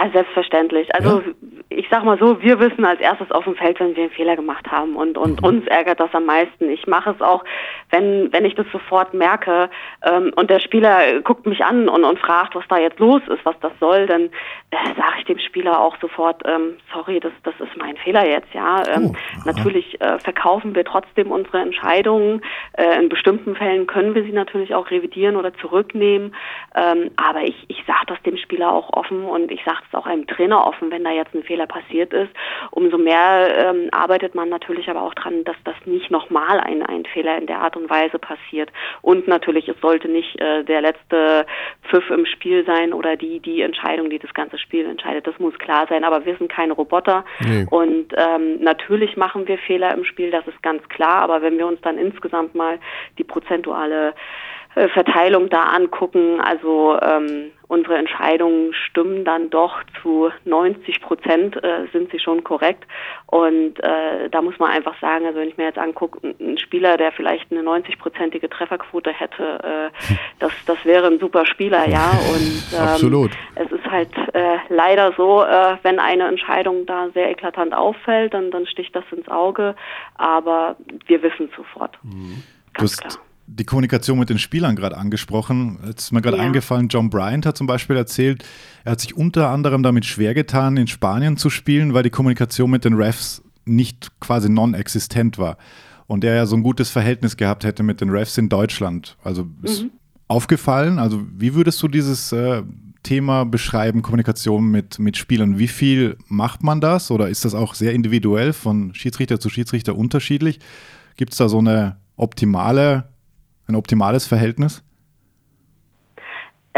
Ah, selbstverständlich. Also ja? ich sag mal so, wir wissen als erstes auf dem Feld, wenn wir einen Fehler gemacht haben und, und mhm. uns ärgert das am meisten. Ich mache es auch, wenn, wenn ich das sofort merke ähm, und der Spieler guckt mich an und, und fragt, was da jetzt los ist, was das soll, dann äh, sage ich dem Spieler auch sofort, ähm, sorry, das, das ist mein Fehler jetzt, ja. Ähm, oh, natürlich äh, verkaufen wir trotzdem unsere Entscheidungen. Äh, in bestimmten Fällen können wir sie natürlich auch revidieren oder zurücknehmen. Ähm, aber ich, ich sage das dem Spieler auch offen und ich sage es auch einem Trainer offen, wenn da jetzt ein Fehler passiert ist. Umso mehr ähm, arbeitet man natürlich aber auch dran, dass das nicht nochmal ein, ein Fehler in der Art und Weise passiert. Und natürlich, es sollte nicht äh, der letzte Pfiff im Spiel sein oder die, die Entscheidung, die das ganze Spiel entscheidet. Das muss klar sein, aber wir sind keine Roboter. Nee. Und ähm, natürlich machen wir Fehler im Spiel, das ist ganz klar. Aber wenn wir uns dann insgesamt mal die prozentuale Verteilung da angucken, also ähm, unsere Entscheidungen stimmen dann doch zu 90 Prozent äh, sind sie schon korrekt. Und äh, da muss man einfach sagen, also wenn ich mir jetzt angucke, ein Spieler, der vielleicht eine 90-prozentige Trefferquote hätte, äh, das, das wäre ein super Spieler, ja. Und ähm, Absolut. es ist halt äh, leider so, äh, wenn eine Entscheidung da sehr eklatant auffällt, dann, dann sticht das ins Auge. Aber wir wissen sofort. Mhm. Ganz klar die Kommunikation mit den Spielern gerade angesprochen. Jetzt ist mir gerade ja. eingefallen, John Bryant hat zum Beispiel erzählt, er hat sich unter anderem damit schwer getan, in Spanien zu spielen, weil die Kommunikation mit den Refs nicht quasi non-existent war. Und er ja so ein gutes Verhältnis gehabt hätte mit den Refs in Deutschland. Also ist mhm. aufgefallen. Also wie würdest du dieses äh, Thema beschreiben, Kommunikation mit, mit Spielern? Wie viel macht man das? Oder ist das auch sehr individuell von Schiedsrichter zu Schiedsrichter unterschiedlich? Gibt es da so eine optimale ein optimales Verhältnis?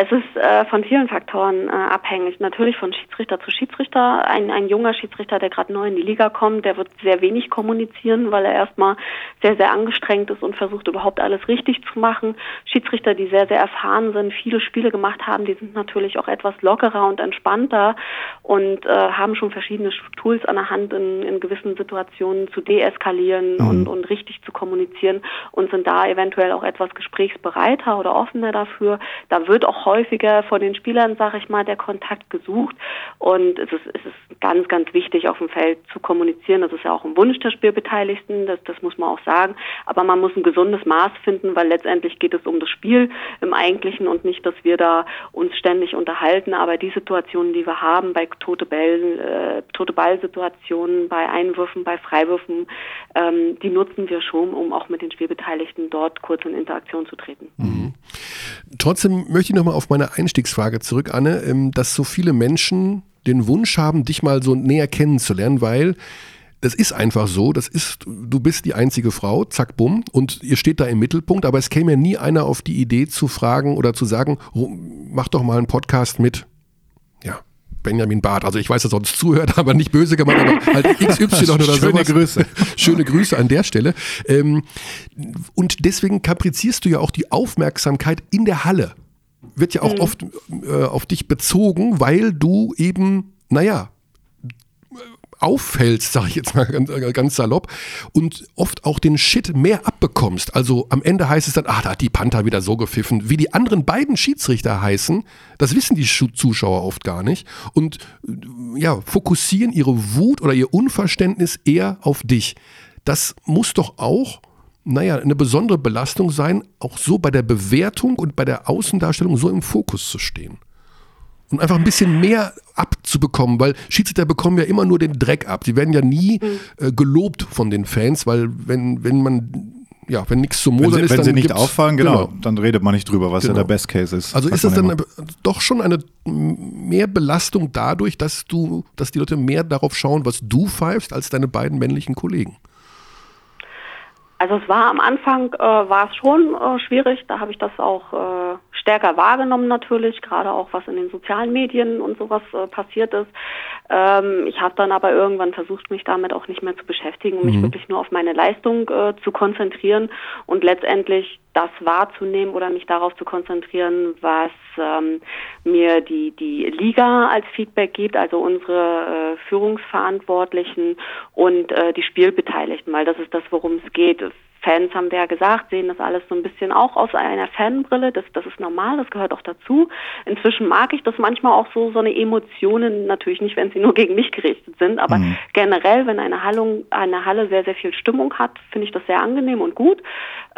Es ist äh, von vielen Faktoren äh, abhängig. Natürlich von Schiedsrichter zu Schiedsrichter. Ein, ein junger Schiedsrichter, der gerade neu in die Liga kommt, der wird sehr wenig kommunizieren, weil er erstmal sehr, sehr angestrengt ist und versucht überhaupt alles richtig zu machen. Schiedsrichter, die sehr, sehr erfahren sind, viele Spiele gemacht haben, die sind natürlich auch etwas lockerer und entspannter und äh, haben schon verschiedene Tools an der Hand, in, in gewissen Situationen zu deeskalieren mhm. und, und richtig zu kommunizieren und sind da eventuell auch etwas gesprächsbereiter oder offener dafür. Da wird auch häufiger von den Spielern, sage ich mal, der Kontakt gesucht. Und es ist, es ist ganz, ganz wichtig, auf dem Feld zu kommunizieren. Das ist ja auch ein Wunsch der Spielbeteiligten, das, das muss man auch sagen. Aber man muss ein gesundes Maß finden, weil letztendlich geht es um das Spiel im Eigentlichen und nicht, dass wir da uns ständig unterhalten. Aber die Situationen, die wir haben, bei tote Bällen, äh, tote Ballsituationen, bei Einwürfen, bei Freiwürfen, ähm, die nutzen wir schon, um auch mit den Spielbeteiligten dort kurz in Interaktion zu treten. Mhm. Trotzdem möchte ich nochmal auf meine Einstiegsfrage zurück, Anne, ähm, dass so viele Menschen den Wunsch haben, dich mal so näher kennenzulernen, weil das ist einfach so, das ist, du bist die einzige Frau, zack, bumm, und ihr steht da im Mittelpunkt, aber es käme ja nie einer auf die Idee zu fragen oder zu sagen, mach doch mal einen Podcast mit, ja, Benjamin Barth. Also ich weiß, dass er uns zuhört, [laughs] aber nicht böse gemeint, aber halt [laughs] XY oder Schöne sowas. Grüße. [laughs] Schöne Grüße an der Stelle. Ähm, und deswegen kaprizierst du ja auch die Aufmerksamkeit in der Halle. Wird ja auch oft äh, auf dich bezogen, weil du eben, naja, auffällst, sage ich jetzt mal ganz, ganz salopp, und oft auch den Shit mehr abbekommst. Also am Ende heißt es dann, ah, da hat die Panther wieder so gepfiffen. Wie die anderen beiden Schiedsrichter heißen, das wissen die Zuschauer oft gar nicht. Und äh, ja, fokussieren ihre Wut oder ihr Unverständnis eher auf dich. Das muss doch auch, naja, eine besondere Belastung sein, auch so bei der Bewertung und bei der Außendarstellung so im Fokus zu stehen und einfach ein bisschen mehr abzubekommen, weil Schiedsrichter bekommen ja immer nur den Dreck ab. Sie werden ja nie äh, gelobt von den Fans, weil wenn, wenn man, ja, wenn nichts zu Wenn mosern sie, ist, wenn dann sie nicht auffallen, genau, dann redet man nicht drüber, was ja Genau. der Best Case ist. Also ist das dann immer. doch schon eine mehr Belastung dadurch, dass du, dass die Leute mehr darauf schauen, was du pfeifst, als deine beiden männlichen Kollegen? Also es war am Anfang, äh, war es schon äh, schwierig. Da habe ich das auch äh, stärker wahrgenommen natürlich, gerade auch was in den sozialen Medien und sowas äh, passiert ist. Ähm, ich habe dann aber irgendwann versucht, mich damit auch nicht mehr zu beschäftigen und mich wirklich nur auf meine Leistung äh, zu konzentrieren und letztendlich das wahrzunehmen oder mich darauf zu konzentrieren, was ähm, mir die, die Liga als Feedback gibt, also unsere äh, Führungsverantwortlichen und äh, die Spielbeteiligten, weil das ist das, worum es geht. Fans haben wir ja gesagt, sehen das alles so ein bisschen auch aus einer Fanbrille. Das, das ist normal, das gehört auch dazu. Inzwischen mag ich das manchmal auch so, so eine Emotionen, natürlich nicht, wenn sie nur gegen mich gerichtet sind, aber generell, wenn eine Halle, eine Halle sehr, sehr viel Stimmung hat, finde ich das sehr angenehm und gut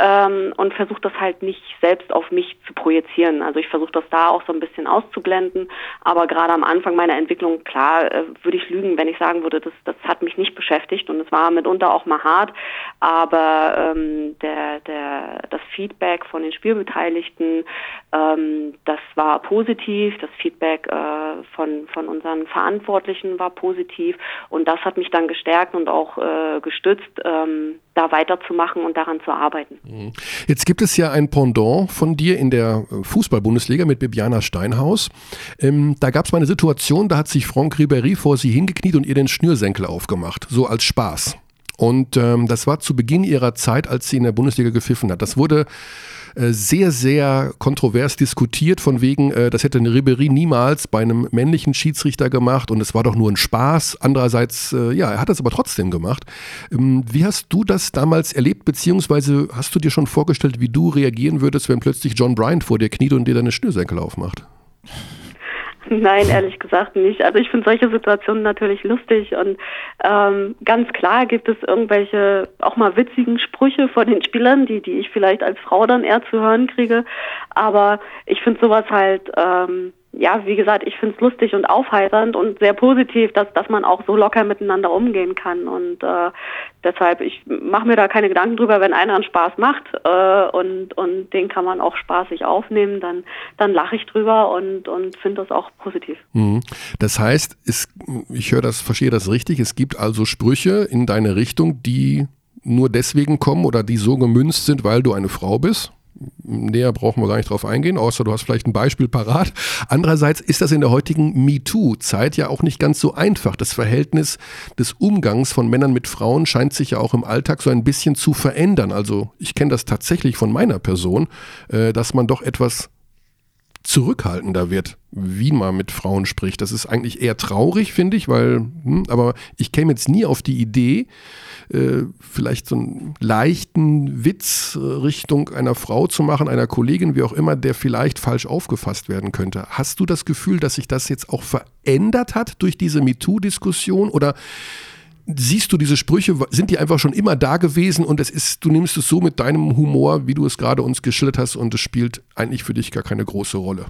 ähm, und versuche das halt nicht selbst auf mich zu projizieren. Also ich versuche das da auch so ein bisschen auszublenden, aber gerade am Anfang meiner Entwicklung, klar, äh, würde ich lügen, wenn ich sagen würde, das, das hat mich nicht beschäftigt und es war mitunter auch mal hart, aber ähm, der, der, das Feedback von den Spielbeteiligten, ähm, das war positiv, das Feedback äh, von, von unseren Verantwortlichen war positiv. Und das hat mich dann gestärkt und auch äh, gestützt, ähm, da weiterzumachen und daran zu arbeiten. Jetzt gibt es ja ein Pendant von dir in der äh, Fußball-Bundesliga mit Bibiana Steinhaus. Ähm, da gab es mal eine Situation, da hat sich Franck Ribéry vor sie hingekniet und ihr den Schnürsenkel aufgemacht, so als Spaß. Und ähm, das war zu Beginn ihrer Zeit, als sie in der Bundesliga gepfiffen hat. Das wurde sehr, sehr kontrovers diskutiert, von wegen, äh, das hätte eine Ribéry niemals bei einem männlichen Schiedsrichter gemacht und es war doch nur ein Spaß. Andererseits, äh, ja, er hat das aber trotzdem gemacht. Ähm, wie hast du das damals erlebt, beziehungsweise hast du dir schon vorgestellt, wie du reagieren würdest, wenn plötzlich John Bryant vor dir kniet und dir deine Schnürsenkel aufmacht? [laughs] Nein, ehrlich gesagt nicht. Also ich finde solche Situationen natürlich lustig und ähm, ganz klar gibt es irgendwelche auch mal witzigen Sprüche von den Spielern, die, die ich vielleicht als Frau dann eher zu hören kriege. Aber ich finde sowas halt, ähm, ja, wie gesagt, ich finde es lustig und aufheiternd und sehr positiv, dass, dass man auch so locker miteinander umgehen kann. Und äh, deshalb, ich mache mir da keine Gedanken drüber, wenn einer einen Spaß macht äh, und, und den kann man auch spaßig aufnehmen, dann, dann lache ich drüber und, und finde das auch positiv. Mhm. Das heißt, es, ich höre das, verstehe das richtig, es gibt also Sprüche in deine Richtung, die nur deswegen kommen oder die so gemünzt sind, weil du eine Frau bist? Näher brauchen wir gar nicht drauf eingehen, außer du hast vielleicht ein Beispiel parat. Andererseits ist das in der heutigen MeToo-Zeit ja auch nicht ganz so einfach. Das Verhältnis des Umgangs von Männern mit Frauen scheint sich ja auch im Alltag so ein bisschen zu verändern. Also ich kenne das tatsächlich von meiner Person, äh, dass man doch etwas zurückhaltender wird, wie man mit Frauen spricht. Das ist eigentlich eher traurig, finde ich, weil, hm, aber ich käme jetzt nie auf die Idee, äh, vielleicht so einen leichten Witz äh, Richtung einer Frau zu machen, einer Kollegin, wie auch immer, der vielleicht falsch aufgefasst werden könnte. Hast du das Gefühl, dass sich das jetzt auch verändert hat durch diese MeToo-Diskussion oder siehst du diese Sprüche, sind die einfach schon immer da gewesen und es ist, du nimmst es so mit deinem Humor, wie du es gerade uns geschildert hast und es spielt eigentlich für dich gar keine große Rolle?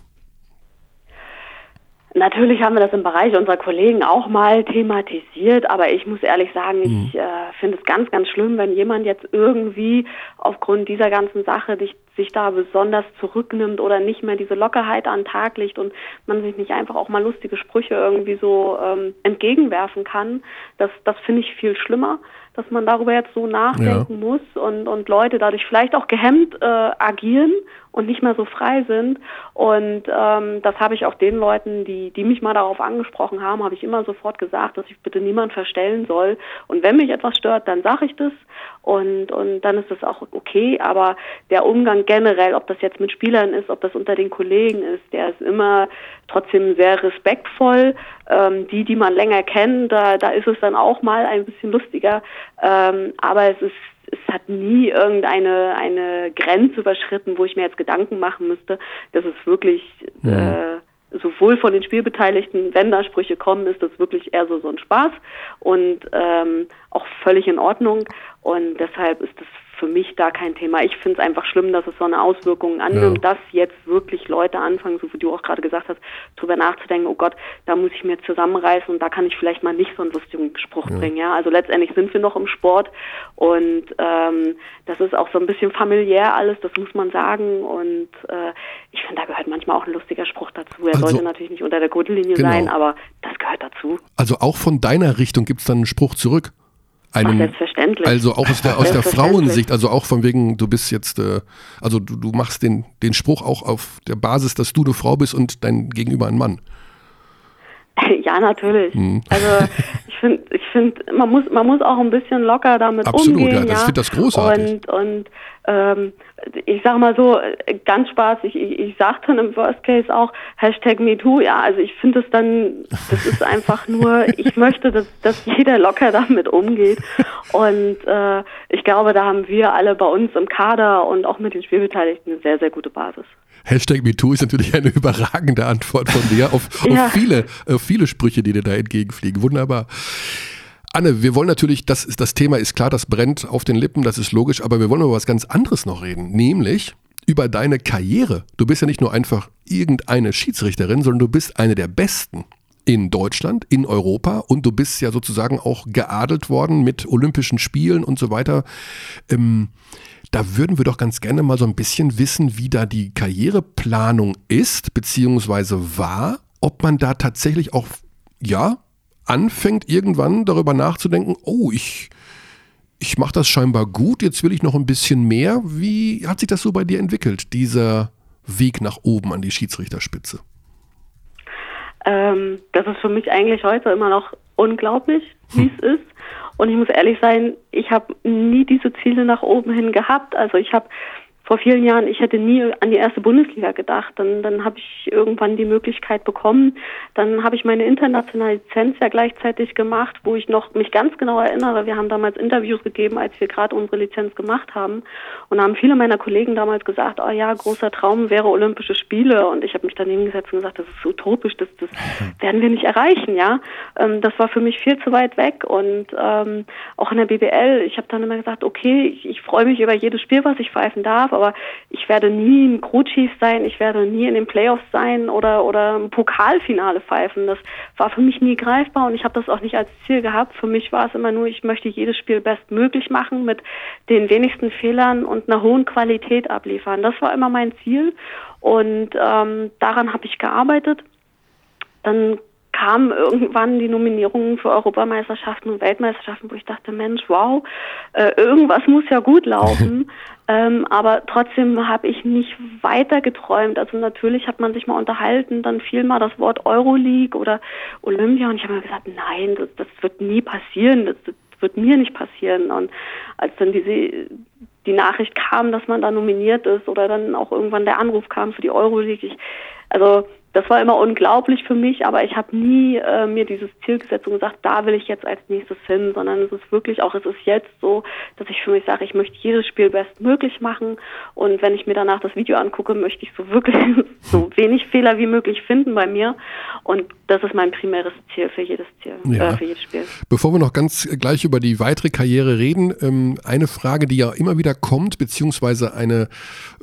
Natürlich haben wir das im Bereich unserer Kollegen auch mal thematisiert, aber ich muss ehrlich sagen, ich äh, finde es ganz, ganz schlimm, wenn jemand jetzt irgendwie aufgrund dieser ganzen Sache sich, sich da besonders zurücknimmt oder nicht mehr diese Lockerheit an den Tag legt und man sich nicht einfach auch mal lustige Sprüche irgendwie so ähm, entgegenwerfen kann. Das, das finde ich viel schlimmer. dass man darüber jetzt so nachdenken ja. muss und, und Leute dadurch vielleicht auch gehemmt äh, agieren und nicht mehr so frei sind. Und ähm, das habe ich auch den Leuten, die, die mich mal darauf angesprochen haben, habe ich immer sofort gesagt, dass ich bitte niemand verstellen soll. Und wenn mich etwas stört, dann sage ich das und, und dann ist das auch okay. Aber der Umgang generell, ob das jetzt mit Spielern ist, ob das unter den Kollegen ist, der ist immer trotzdem sehr respektvoll. Ähm, die, die man länger kennt, da, da ist es dann auch mal ein bisschen lustiger. Ähm, aber es ist es hat nie irgendeine eine Grenze überschritten, wo ich mir jetzt Gedanken machen müsste. Das ist wirklich ja. äh, sowohl von den Spielbeteiligten, wenn da Sprüche kommen, ist das wirklich eher so so ein Spaß und ähm, auch völlig in Ordnung. Und deshalb ist das für mich da kein Thema. Ich finde es einfach schlimm, dass es so eine Auswirkung annimmt, ja. dass jetzt wirklich Leute anfangen, so wie du auch gerade gesagt hast, darüber nachzudenken, oh Gott, da muss ich mir zusammenreißen und da kann ich vielleicht mal nicht so einen lustigen Spruch ja. bringen. Ja, also letztendlich sind wir noch im Sport und ähm, das ist auch so ein bisschen familiär alles, das muss man sagen. Und äh, ich finde, da gehört manchmal auch ein lustiger Spruch dazu. Er also, sollte natürlich nicht unter der Gürtellinie genau. sein, aber das gehört dazu. Also auch von deiner Richtung gibt es dann einen Spruch zurück einen, Ach, selbstverständlich. Also auch aus der, aus der Frauensicht, also auch von wegen, du bist jetzt, äh, also du, du machst den, den Spruch auch auf der Basis, dass du eine Frau bist und dein Gegenüber ein Mann. [laughs] Ja, natürlich. Hm. Also ich finde, ich finde, man muss, man muss auch ein bisschen locker damit Absolut, umgehen. Absolut, ja, das, ja. das großartig. Und, und ähm, ich sag mal so, ganz spaßig, ich, ich sag dann im Worst Case auch Hashtag MeToo, ja, also ich finde es dann, das ist einfach nur, [laughs] ich möchte, dass, dass jeder locker damit umgeht und äh, ich glaube, da haben wir alle bei uns im Kader und auch mit den Spielbeteiligten eine sehr, sehr gute Basis. Hashtag MeToo ist natürlich eine [laughs] überragende Antwort von dir auf, ja. auf viele, äh, viele Sprüche, die dir da entgegenfliegen. Wunderbar. Anne, wir wollen natürlich, das, ist, das Thema ist klar, das brennt auf den Lippen, das ist logisch, aber wir wollen über was ganz anderes noch reden, nämlich über deine Karriere. Du bist ja nicht nur einfach irgendeine Schiedsrichterin, sondern du bist eine der besten in Deutschland, in Europa und du bist ja sozusagen auch geadelt worden mit Olympischen Spielen und so weiter. Ähm, da würden wir doch ganz gerne mal so ein bisschen wissen, wie da die Karriereplanung ist, beziehungsweise war, ob man da tatsächlich auch, ja, anfängt irgendwann darüber nachzudenken, oh, ich, ich mache das scheinbar gut, jetzt will ich noch ein bisschen mehr. Wie hat sich das so bei dir entwickelt, dieser Weg nach oben an die Schiedsrichterspitze? Ähm, das ist für mich eigentlich heute immer noch unglaublich, wie hm. es ist. Und ich muss ehrlich sein, ich habe nie diese Ziele nach oben hin gehabt. Also ich habe vor vielen Jahren, ich hätte nie an die erste Bundesliga gedacht. Dann, dann habe ich irgendwann die Möglichkeit bekommen. Dann habe ich meine internationale Lizenz ja gleichzeitig gemacht, wo ich noch mich ganz genau erinnere. Wir haben damals Interviews gegeben, als wir gerade unsere Lizenz gemacht haben. Und haben viele meiner Kollegen damals gesagt, oh ja, großer Traum wäre Olympische Spiele. Und ich habe mich daneben gesetzt und gesagt, das ist utopisch, das, das [laughs] werden wir nicht erreichen, ja. Ähm, das war für mich viel zu weit weg. Und ähm, auch in der BBL, ich habe dann immer gesagt, okay, ich, ich freue mich über jedes Spiel, was ich pfeifen darf aber ich werde nie ein Crew Chief sein, ich werde nie in den Playoffs sein oder, oder ein Pokalfinale pfeifen. Das war für mich nie greifbar und ich habe das auch nicht als Ziel gehabt. Für mich war es immer nur, ich möchte jedes Spiel bestmöglich machen, mit den wenigsten Fehlern und einer hohen Qualität abliefern. Das war immer mein Ziel und ähm, daran habe ich gearbeitet. Dann kamen irgendwann die Nominierungen für Europameisterschaften und Weltmeisterschaften, wo ich dachte, Mensch, wow, äh, irgendwas muss ja gut laufen. [laughs] ähm, aber trotzdem habe ich nicht weiter geträumt. Also natürlich hat man sich mal unterhalten, dann fiel mal das Wort Euroleague oder Olympia und ich habe mir gesagt, nein, das, das wird nie passieren, das, das wird mir nicht passieren. Und als dann diese die Nachricht kam, dass man da nominiert ist oder dann auch irgendwann der Anruf kam für die Euroleague, ich, also das war immer unglaublich für mich, aber ich habe nie äh, mir dieses Ziel gesetzt und gesagt, da will ich jetzt als nächstes hin, sondern es ist wirklich auch, es ist jetzt so, dass ich für mich sage, ich möchte jedes Spiel bestmöglich machen und wenn ich mir danach das Video angucke, möchte ich so wirklich [laughs] so wenig Fehler wie möglich finden bei mir und das ist mein primäres Ziel für jedes Ziel, ja. äh, für jedes Spiel. Bevor wir noch ganz gleich über die weitere Karriere reden, ähm, eine Frage, die ja immer wieder kommt, beziehungsweise eine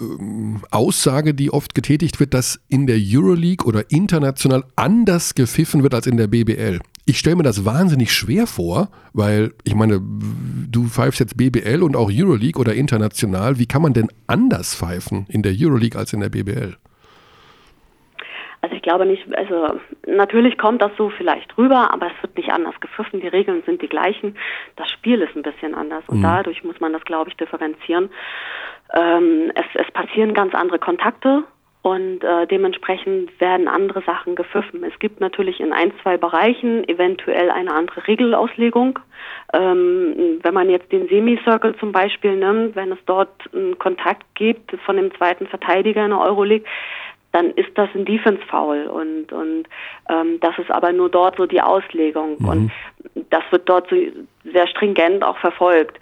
ähm, Aussage, die oft getätigt wird, dass in der Euroleague League oder international anders gepfiffen wird als in der BBL. Ich stelle mir das wahnsinnig schwer vor, weil ich meine, du pfeifst jetzt BBL und auch Euroleague oder international. Wie kann man denn anders pfeifen in der Euroleague als in der BBL? Also ich glaube nicht, also natürlich kommt das so vielleicht rüber, aber es wird nicht anders gepfiffen. Die Regeln sind die gleichen. Das Spiel ist ein bisschen anders und Mhm. dadurch muss man das, glaube ich, differenzieren. Ähm, es, es passieren ganz andere Kontakte und äh, dementsprechend werden andere Sachen gepfiffen. Es gibt natürlich in ein, zwei Bereichen eventuell eine andere Regelauslegung. Ähm, wenn man jetzt den Semicircle zum Beispiel nimmt, wenn es dort einen Kontakt gibt von dem zweiten Verteidiger in der Euroleague, dann ist das ein Defense Foul und und ähm, das ist aber nur dort so die Auslegung und das wird dort so sehr stringent auch verfolgt.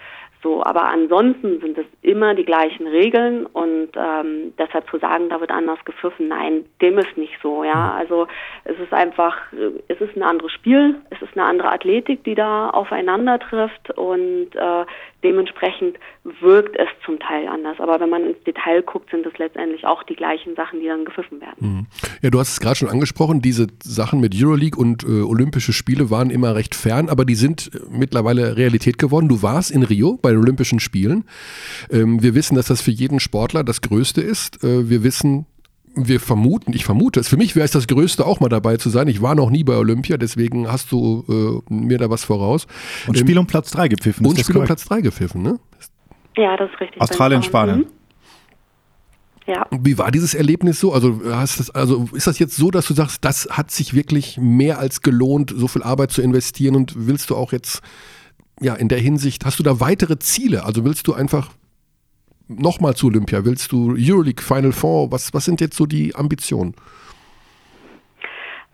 So, aber ansonsten sind es immer die gleichen Regeln und ähm, deshalb zu sagen, da wird anders gepfiffen, nein, dem ist nicht so, ja. Also es ist einfach, es ist ein anderes Spiel, es ist eine andere Athletik, die da aufeinander trifft und äh, dementsprechend wirkt es zum Teil anders. Aber wenn man ins Detail guckt, sind es letztendlich auch die gleichen Sachen, die dann gepfiffen werden. Ja, du hast es gerade schon angesprochen, diese Sachen mit Euroleague und äh, Olympische Spiele waren immer recht fern, aber die sind äh, mittlerweile Realität geworden. Du warst in Rio bei den Olympischen Spielen. Ähm, wir wissen, dass das für jeden Sportler das Größte ist. Äh, wir wissen, wir vermuten, ich vermute es, für mich wäre es das Größte auch mal dabei zu sein. Ich war noch nie bei Olympia, deswegen hast du äh, mir da was voraus. Und Ähm, Spiel um Platz 3 gepfiffen. und Spiel um? Platz 3 gepfiffen, ne? Ja, das ist richtig. Australien. Spanien. Ja. Wie war dieses Erlebnis so? Also, hast das, also ist das jetzt so, dass du sagst, das hat sich wirklich mehr als gelohnt, so viel Arbeit zu investieren und willst du auch jetzt, ja, in der Hinsicht, hast du da weitere Ziele? Also willst du einfach nochmal zu Olympia? Willst du Euroleague, Final Four? Was, was sind jetzt so die Ambitionen?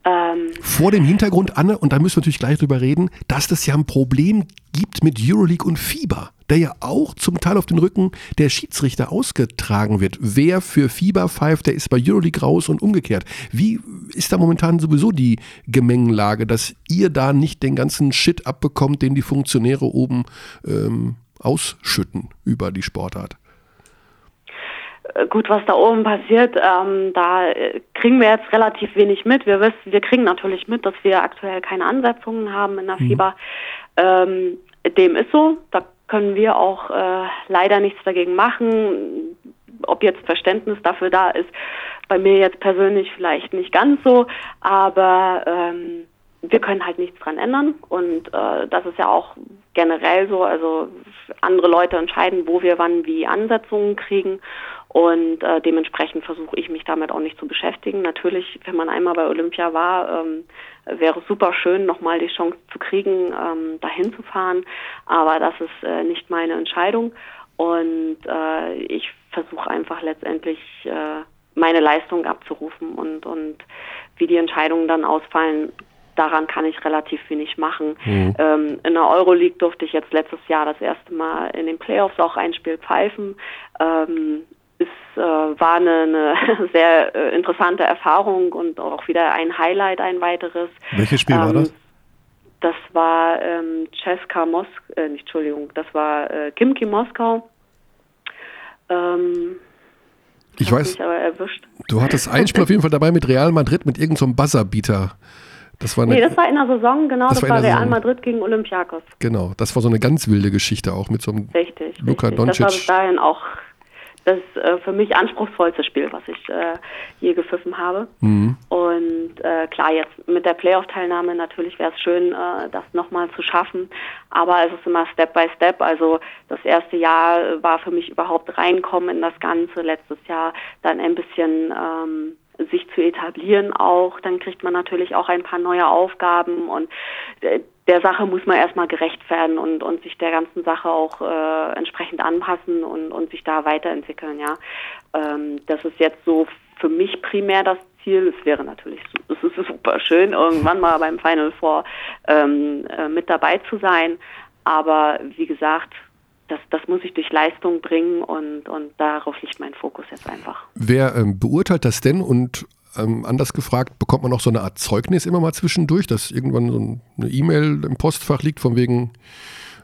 Ähm, Vor dem Hintergrund, Anne, und da müssen wir natürlich gleich drüber reden, dass das ja ein Problem gibt mit Euroleague und Fieber, der ja auch zum Teil auf den Rücken der Schiedsrichter ausgetragen wird. Wer für Fieber pfeift, der ist bei Euroleague raus und umgekehrt. Wie ist da momentan sowieso die Gemengenlage, dass ihr da nicht den ganzen Shit abbekommt, den die Funktionäre oben ähm, ausschütten über die Sportart? Gut, was da oben passiert, ähm, da äh, kriegen wir jetzt relativ wenig mit. Wir wissen, wir kriegen natürlich mit, dass wir aktuell keine Ansetzungen haben in der Fieber. Ähm, dem ist so. Da können wir auch äh, leider nichts dagegen machen. Ob jetzt Verständnis dafür da ist, bei mir jetzt persönlich vielleicht nicht ganz so, aber ähm, wir können halt nichts dran ändern und äh, das ist ja auch generell so. Also andere Leute entscheiden, wo wir wann wie Ansetzungen kriegen und äh, dementsprechend versuche ich mich damit auch nicht zu beschäftigen. Natürlich, wenn man einmal bei Olympia war, ähm, wäre es super schön, nochmal die Chance zu kriegen, ähm, dahin zu fahren. Aber das ist äh, nicht meine Entscheidung und äh, ich versuche einfach letztendlich äh, meine Leistung abzurufen und und wie die Entscheidungen dann ausfallen, daran kann ich relativ wenig machen. Ähm, in der Euroleague durfte ich jetzt letztes Jahr das erste Mal in den Playoffs auch ein Spiel pfeifen. Ähm, es äh, war eine, eine [laughs] sehr äh, interessante Erfahrung und auch wieder ein Highlight, ein weiteres. Welches Spiel war Ähm, das? Das war ähm, Ceska Moskau, äh, nicht, Entschuldigung, das war äh, Kimki Moskau. Ähm, Ich weiß, du hattest ein Spiel auf jeden Fall dabei mit Real Madrid mit irgendeinem so Buzzerbeater. Das war eine, Nee, das war in der Saison, genau, Das das, war war Real Saison. Madrid gegen Olympiakos. genau, das war so eine ganz wilde Geschichte auch mit so einem Richtig. Luka richtig. Das Doncic. war bis dahin auch das äh, für mich anspruchsvollste Spiel, was ich äh, je gepfiffen habe. Mhm. Und äh, klar, jetzt mit der Playoff-Teilnahme natürlich wäre es schön, äh, das nochmal zu schaffen. Aber es ist immer Step by Step. Also das erste Jahr war für mich überhaupt reinkommen in das Ganze. Letztes Jahr dann ein bisschen ähm, sich zu etablieren auch. Dann kriegt man natürlich auch ein paar neue Aufgaben und äh, der Sache muss man erstmal gerecht werden und, und sich der ganzen Sache auch äh, entsprechend anpassen und, und sich da weiterentwickeln, ja. Ähm, das ist jetzt so für mich primär das Ziel. Es wäre natürlich, es ist super schön, irgendwann mal beim Final Four ähm, äh, mit dabei zu sein. Aber wie gesagt, das, das muss ich durch Leistung bringen und, und darauf liegt mein Fokus jetzt einfach. Wer ähm, beurteilt das denn und ähm, anders gefragt, bekommt man auch so eine Art Zeugnis immer mal zwischendurch, dass irgendwann so ein- eine E-Mail im Postfach liegt von wegen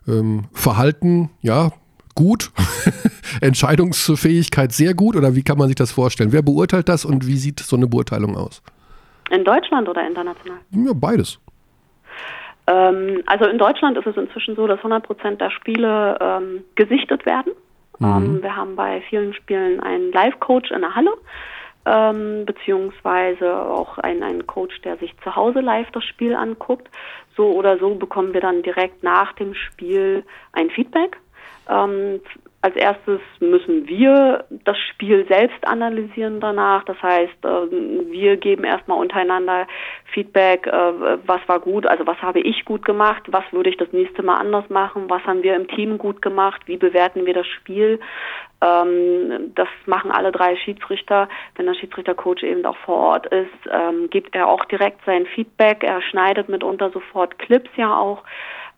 ähm, Verhalten, ja, gut, [laughs] Entscheidungsfähigkeit sehr gut oder wie kann man sich das vorstellen? Wer beurteilt das und wie sieht so eine Beurteilung aus? In Deutschland oder international? Ja, beides. Ähm, also in Deutschland ist es inzwischen so, dass 100 Prozent der Spiele ähm, gesichtet werden. Ähm, wir haben bei vielen Spielen einen Live-Coach in der Halle. Ähm, beziehungsweise auch ein, ein Coach, der sich zu Hause live das Spiel anguckt. So oder so bekommen wir dann direkt nach dem Spiel ein Feedback. Ähm, als erstes müssen wir das Spiel selbst analysieren danach. Das heißt, äh, wir geben erstmal untereinander Feedback, äh, was war gut, also was habe ich gut gemacht, was würde ich das nächste Mal anders machen, was haben wir im Team gut gemacht, wie bewerten wir das Spiel. Ähm, das machen alle drei Schiedsrichter. Wenn der Schiedsrichtercoach eben auch vor Ort ist, ähm, gibt er auch direkt sein Feedback. Er schneidet mitunter sofort Clips ja auch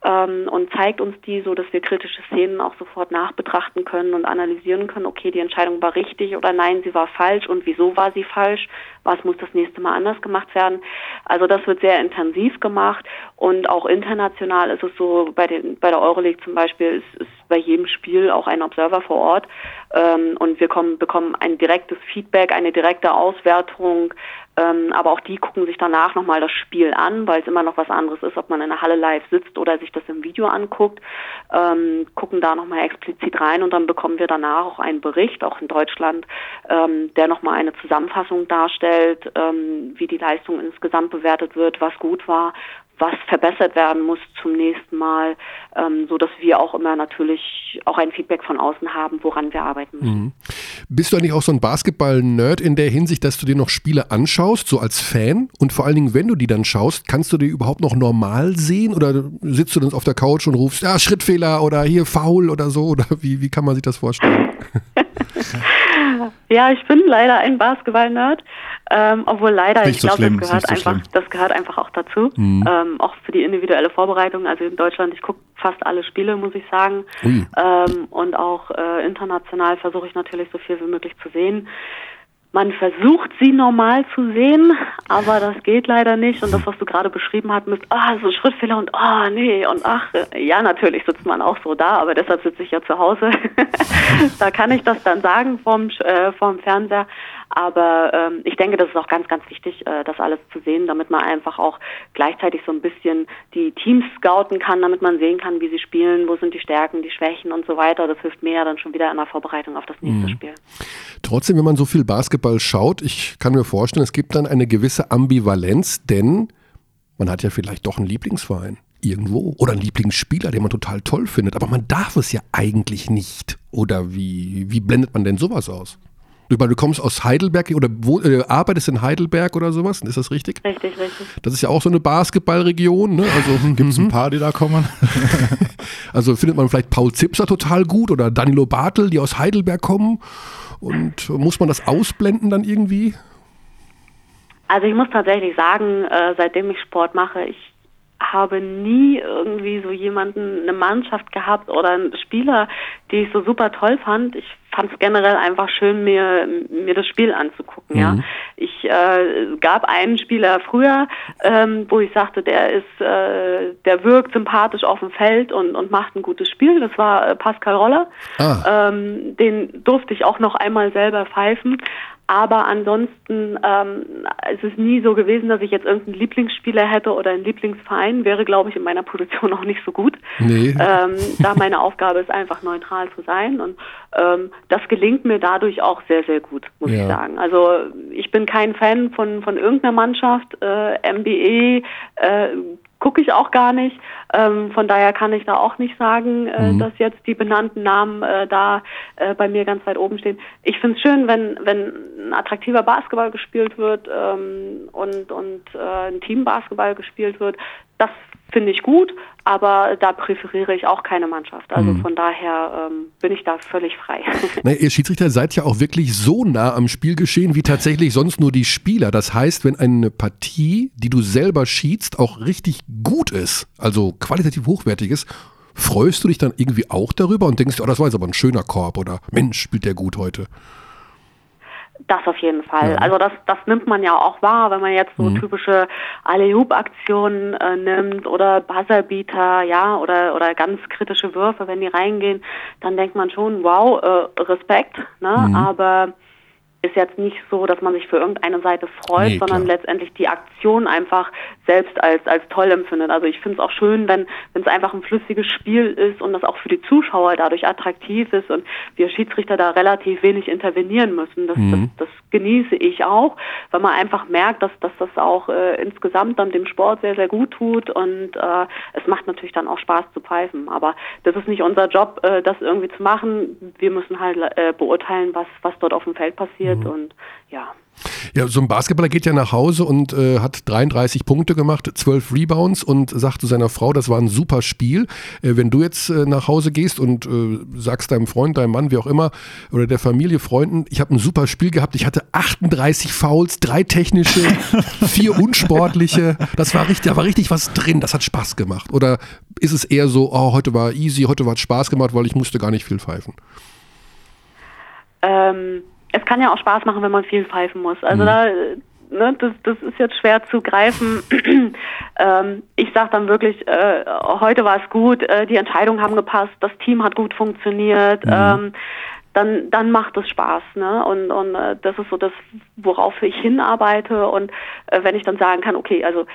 ähm, und zeigt uns die, so dass wir kritische Szenen auch sofort nachbetrachten können und analysieren können, okay, die Entscheidung war richtig oder nein, sie war falsch und wieso war sie falsch, was muss das nächste Mal anders gemacht werden. Also das wird sehr intensiv gemacht und auch international ist es so, bei, den, bei der Euroleague zum Beispiel ist, ist bei jedem Spiel auch ein Observer vor Ort. Ähm, und wir kommen, bekommen ein direktes Feedback, eine direkte Auswertung. Ähm, aber auch die gucken sich danach nochmal das Spiel an, weil es immer noch was anderes ist, ob man in der Halle live sitzt oder sich das im Video anguckt, ähm, gucken da nochmal explizit rein und dann bekommen wir danach auch einen Bericht, auch in Deutschland, ähm, der nochmal eine Zusammenfassung darstellt, ähm, wie die Leistung insgesamt bewertet wird, was gut war, was verbessert werden muss zum nächsten Mal, ähm, so dass wir auch immer natürlich auch ein Feedback von außen haben, woran wir arbeiten müssen. Mhm. Bist du eigentlich auch so ein Basketball-Nerd in der Hinsicht, dass du dir noch Spiele anschaust, so als Fan? Und vor allen Dingen, wenn du die dann schaust, kannst du die überhaupt noch normal sehen? Oder sitzt du dann auf der Couch und rufst, ja, Schrittfehler oder hier faul oder so? [laughs] Oder wie, wie kann man sich das vorstellen? [laughs] [laughs] ja, ich bin leider ein Basketball-Nerd. Ähm, obwohl leider, ich glaube, so das gehört so einfach, schlimm. das gehört einfach auch dazu. Mhm. Ähm, auch für die individuelle Vorbereitung. Also in Deutschland, ich gucke fast alle Spiele, muss ich sagen. Ähm, und auch äh, international versuche ich natürlich so viel wie möglich zu sehen. Man versucht sie normal zu sehen, aber das geht leider nicht. Und das, was du gerade beschrieben hast, mit, ah, so Schrittfehler und, ah, nee, und ach, ja, natürlich sitzt man auch so da, aber deshalb sitze ich ja zu Hause. [laughs] da kann ich das dann sagen vom, äh, vom Fernseher. Aber ähm, ich denke, das ist auch ganz, ganz wichtig, äh, das alles zu sehen, damit man einfach auch gleichzeitig so ein bisschen die Teams scouten kann, damit man sehen kann, wie sie spielen, wo sind die Stärken, die Schwächen und so weiter. Das hilft mir ja dann schon wieder in der Vorbereitung auf das nächste Mhm. Spiel. Trotzdem, wenn man so viel Basketball schaut, ich kann mir vorstellen, es gibt dann eine gewisse Ambivalenz, denn man hat ja vielleicht doch einen Lieblingsverein irgendwo oder einen Lieblingsspieler, den man total toll findet, aber man darf es ja eigentlich nicht. Oder wie, wie blendet man denn sowas aus? Du, du kommst aus Heidelberg oder wo, äh, arbeitest in Heidelberg oder sowas, ist das richtig? Richtig, richtig. Das ist ja auch so eine Basketballregion, ne? Also [laughs] Gibt es ein paar, die da kommen? [laughs] Also findet man vielleicht Paul Zipser total gut oder Danilo Bartel, die aus Heidelberg kommen. Und muss man das ausblenden dann irgendwie? Also ich muss tatsächlich sagen, äh, seitdem ich Sport mache, ich habe nie irgendwie so jemanden, eine Mannschaft gehabt oder einen Spieler, die ich so super toll fand. Ich fand es generell einfach schön, mir, mir das Spiel anzugucken. Ja, ich äh, gab einen Spieler früher, ähm, wo ich sagte, der ist, äh, der wirkt sympathisch auf dem Feld und, und macht ein gutes Spiel. Das war äh, Pascal Roller. Ah. Ähm, den durfte ich auch noch einmal selber pfeifen. Aber ansonsten ähm, es ist nie so gewesen, dass ich jetzt irgendeinen Lieblingsspieler hätte oder einen Lieblingsverein. Wäre, glaube ich, in meiner Position auch nicht so gut. Nee. Ähm, da meine Aufgabe ist, einfach neutral zu sein. Und ähm, das gelingt mir dadurch auch sehr, sehr gut, muss Ja. ich sagen. Also ich bin kein Fan von, von irgendeiner Mannschaft. Äh, MBE äh, gucke ich auch gar nicht. Ähm, von daher kann ich da auch nicht sagen, äh, dass jetzt die benannten Namen äh, da äh, bei mir ganz weit oben stehen. Ich finde es schön, wenn, wenn ein attraktiver Basketball gespielt wird ähm, und, und äh, ein Teambasketball gespielt wird. Das finde ich gut, aber da präferiere ich auch keine Mannschaft. Also von daher ähm, bin ich da völlig frei. Na, ihr Schiedsrichter seid ja auch wirklich so nah am Spielgeschehen wie tatsächlich sonst nur die Spieler. Das heißt, wenn eine Partie, die du selber schiedst, auch richtig gut ist, also qualitativ hochwertig ist, freust du dich dann irgendwie auch darüber und denkst, oh, das war jetzt aber ein schöner Korb oder Mensch, spielt der gut heute. Das auf jeden Fall. Ja. Also das, das nimmt man ja auch wahr, wenn man jetzt so typische Alley-Hoop-Aktionen äh, nimmt oder Buzzerbeater, ja, oder oder ganz kritische Würfe, wenn die reingehen, dann denkt man schon, wow, äh, Respekt, ne? Aber ist jetzt nicht so, dass man sich für irgendeine Seite freut, Nee, sondern letztendlich die Aktion einfach selbst als, als toll empfindet. Also ich finde es auch schön, wenn wenn es einfach ein flüssiges Spiel ist und das auch für die Zuschauer dadurch attraktiv ist und wir Schiedsrichter da relativ wenig intervenieren müssen. Das, Mhm. das, das genieße ich auch, weil man einfach merkt, dass, dass das auch äh, insgesamt dann dem Sport sehr, sehr gut tut und äh, es macht natürlich dann auch Spaß zu pfeifen. Aber das ist nicht unser Job, äh, das irgendwie zu machen. Wir müssen halt äh, beurteilen, was, was dort auf dem Feld passiert und ja. Ja, so ein Basketballer geht ja nach Hause und äh, hat 33 Punkte gemacht, 12 Rebounds und sagt zu seiner Frau, das war ein super Spiel. Äh, wenn du jetzt äh, nach Hause gehst und äh, sagst deinem Freund, deinem Mann, wie auch immer, oder der Familie, Freunden, ich habe ein super Spiel gehabt, ich hatte 38 Fouls, drei technische, [laughs] vier unsportliche, das war richtig, da war richtig was drin, das hat Spaß gemacht. Oder ist es eher so, oh, heute war easy, heute hat Spaß gemacht, weil ich musste gar nicht viel pfeifen? Ähm, es kann ja auch Spaß machen, wenn man viel pfeifen muss. Also da, äh, ne, das, das ist jetzt schwer zu greifen. [clears throat] ähm, ich sage dann wirklich, äh, heute war es gut, äh, die Entscheidungen haben gepasst, das Team hat gut funktioniert. Ähm, dann, dann macht es Spaß, ne? Und, und äh, das ist so das, worauf ich hinarbeite. Und äh, wenn ich dann sagen kann, okay, also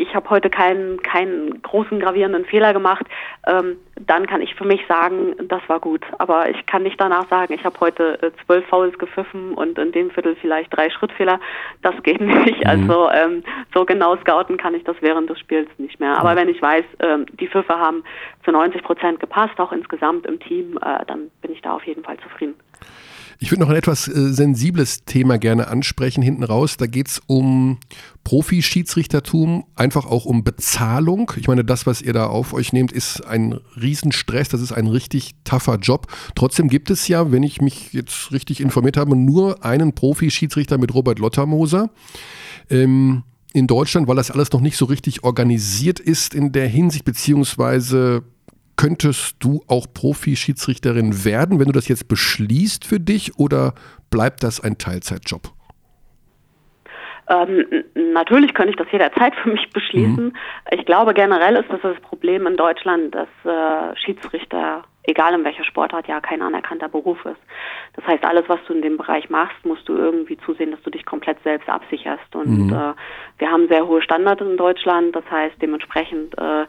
ich habe heute keinen keinen großen gravierenden Fehler gemacht, ähm, dann kann ich für mich sagen, das war gut. Aber ich kann nicht danach sagen, ich habe heute äh, zwölf Fouls gepfiffen und in dem Viertel vielleicht drei Schrittfehler. Das geht [laughs] nicht. Also ähm, so genau scouten kann ich das während des Spiels nicht mehr. Aber wenn ich weiß, ähm, die Pfiffe haben zu 90 Prozent gepasst, auch insgesamt im Team, äh, dann bin ich da auf jeden Fall zufrieden. Ich würde noch ein etwas äh, sensibles Thema gerne ansprechen hinten raus. Da geht es um Profi-Schiedsrichtertum, einfach auch um Bezahlung. Ich meine, das, was ihr da auf euch nehmt, ist ein Riesenstress, das ist ein richtig tougher Job. Trotzdem gibt es ja, wenn ich mich jetzt richtig informiert habe, nur einen Profi-Schiedsrichter mit Robert Lottermoser. Ähm, in Deutschland, weil das alles noch nicht so richtig organisiert ist in der Hinsicht, beziehungsweise könntest du auch Profi-Schiedsrichterin werden, wenn du das jetzt beschließt für dich oder bleibt das ein Teilzeitjob? Ähm, natürlich könnte ich das jederzeit für mich beschließen. Ich glaube generell ist das das Problem in Deutschland, dass äh, Schiedsrichter, egal in welcher Sportart, ja kein anerkannter Beruf ist. Das heißt, alles, was du in dem Bereich machst, musst du irgendwie zusehen, dass du dich komplett selbst absicherst. Und äh, wir haben sehr hohe Standards in Deutschland. Das heißt, dementsprechend äh,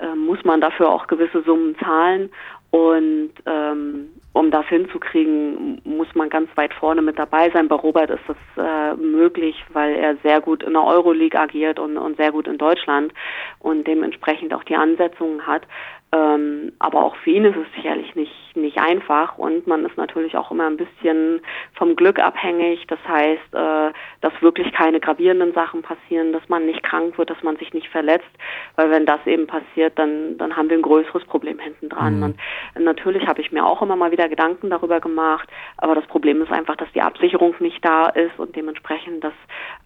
äh, muss man dafür auch gewisse Summen zahlen. Und ähm, um das hinzukriegen, muss man ganz weit vorne mit dabei sein. Bei Robert ist das äh, möglich, weil er sehr gut in der Euroleague agiert und, und sehr gut in Deutschland und dementsprechend auch die Ansetzungen hat. Ähm, aber auch für ihn ist es sicherlich nicht, nicht einfach und man ist natürlich auch immer ein bisschen vom Glück abhängig. Das heißt, äh, dass wirklich keine gravierenden Sachen passieren, dass man nicht krank wird, dass man sich nicht verletzt, weil wenn das eben passiert, dann, dann haben wir ein größeres Problem hinten dran. Und natürlich habe ich mir auch immer mal wieder Gedanken darüber gemacht, aber das Problem ist einfach, dass die Absicherung nicht da ist und dementsprechend das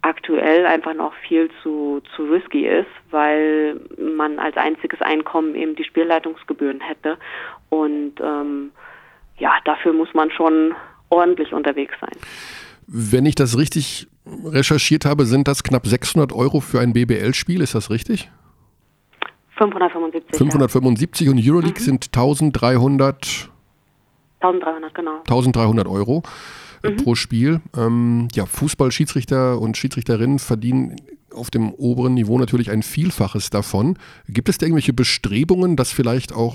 aktuell einfach noch viel zu, zu risky ist, weil man als einziges Einkommen eben die Spielleitungsgebühren hätte. Und ähm, ja, dafür muss man schon ordentlich unterwegs sein. Wenn ich das richtig recherchiert habe, sind das knapp 600 Euro für ein BBL-Spiel, ist das richtig? 575. 575 und Euroleague sind 1300, Ja. 1300, genau. 1300 Euro äh, pro Spiel. Ähm, ja, Fußballschiedsrichter und Schiedsrichterinnen verdienen auf dem oberen Niveau natürlich ein Vielfaches davon. Gibt es da irgendwelche Bestrebungen, das vielleicht auch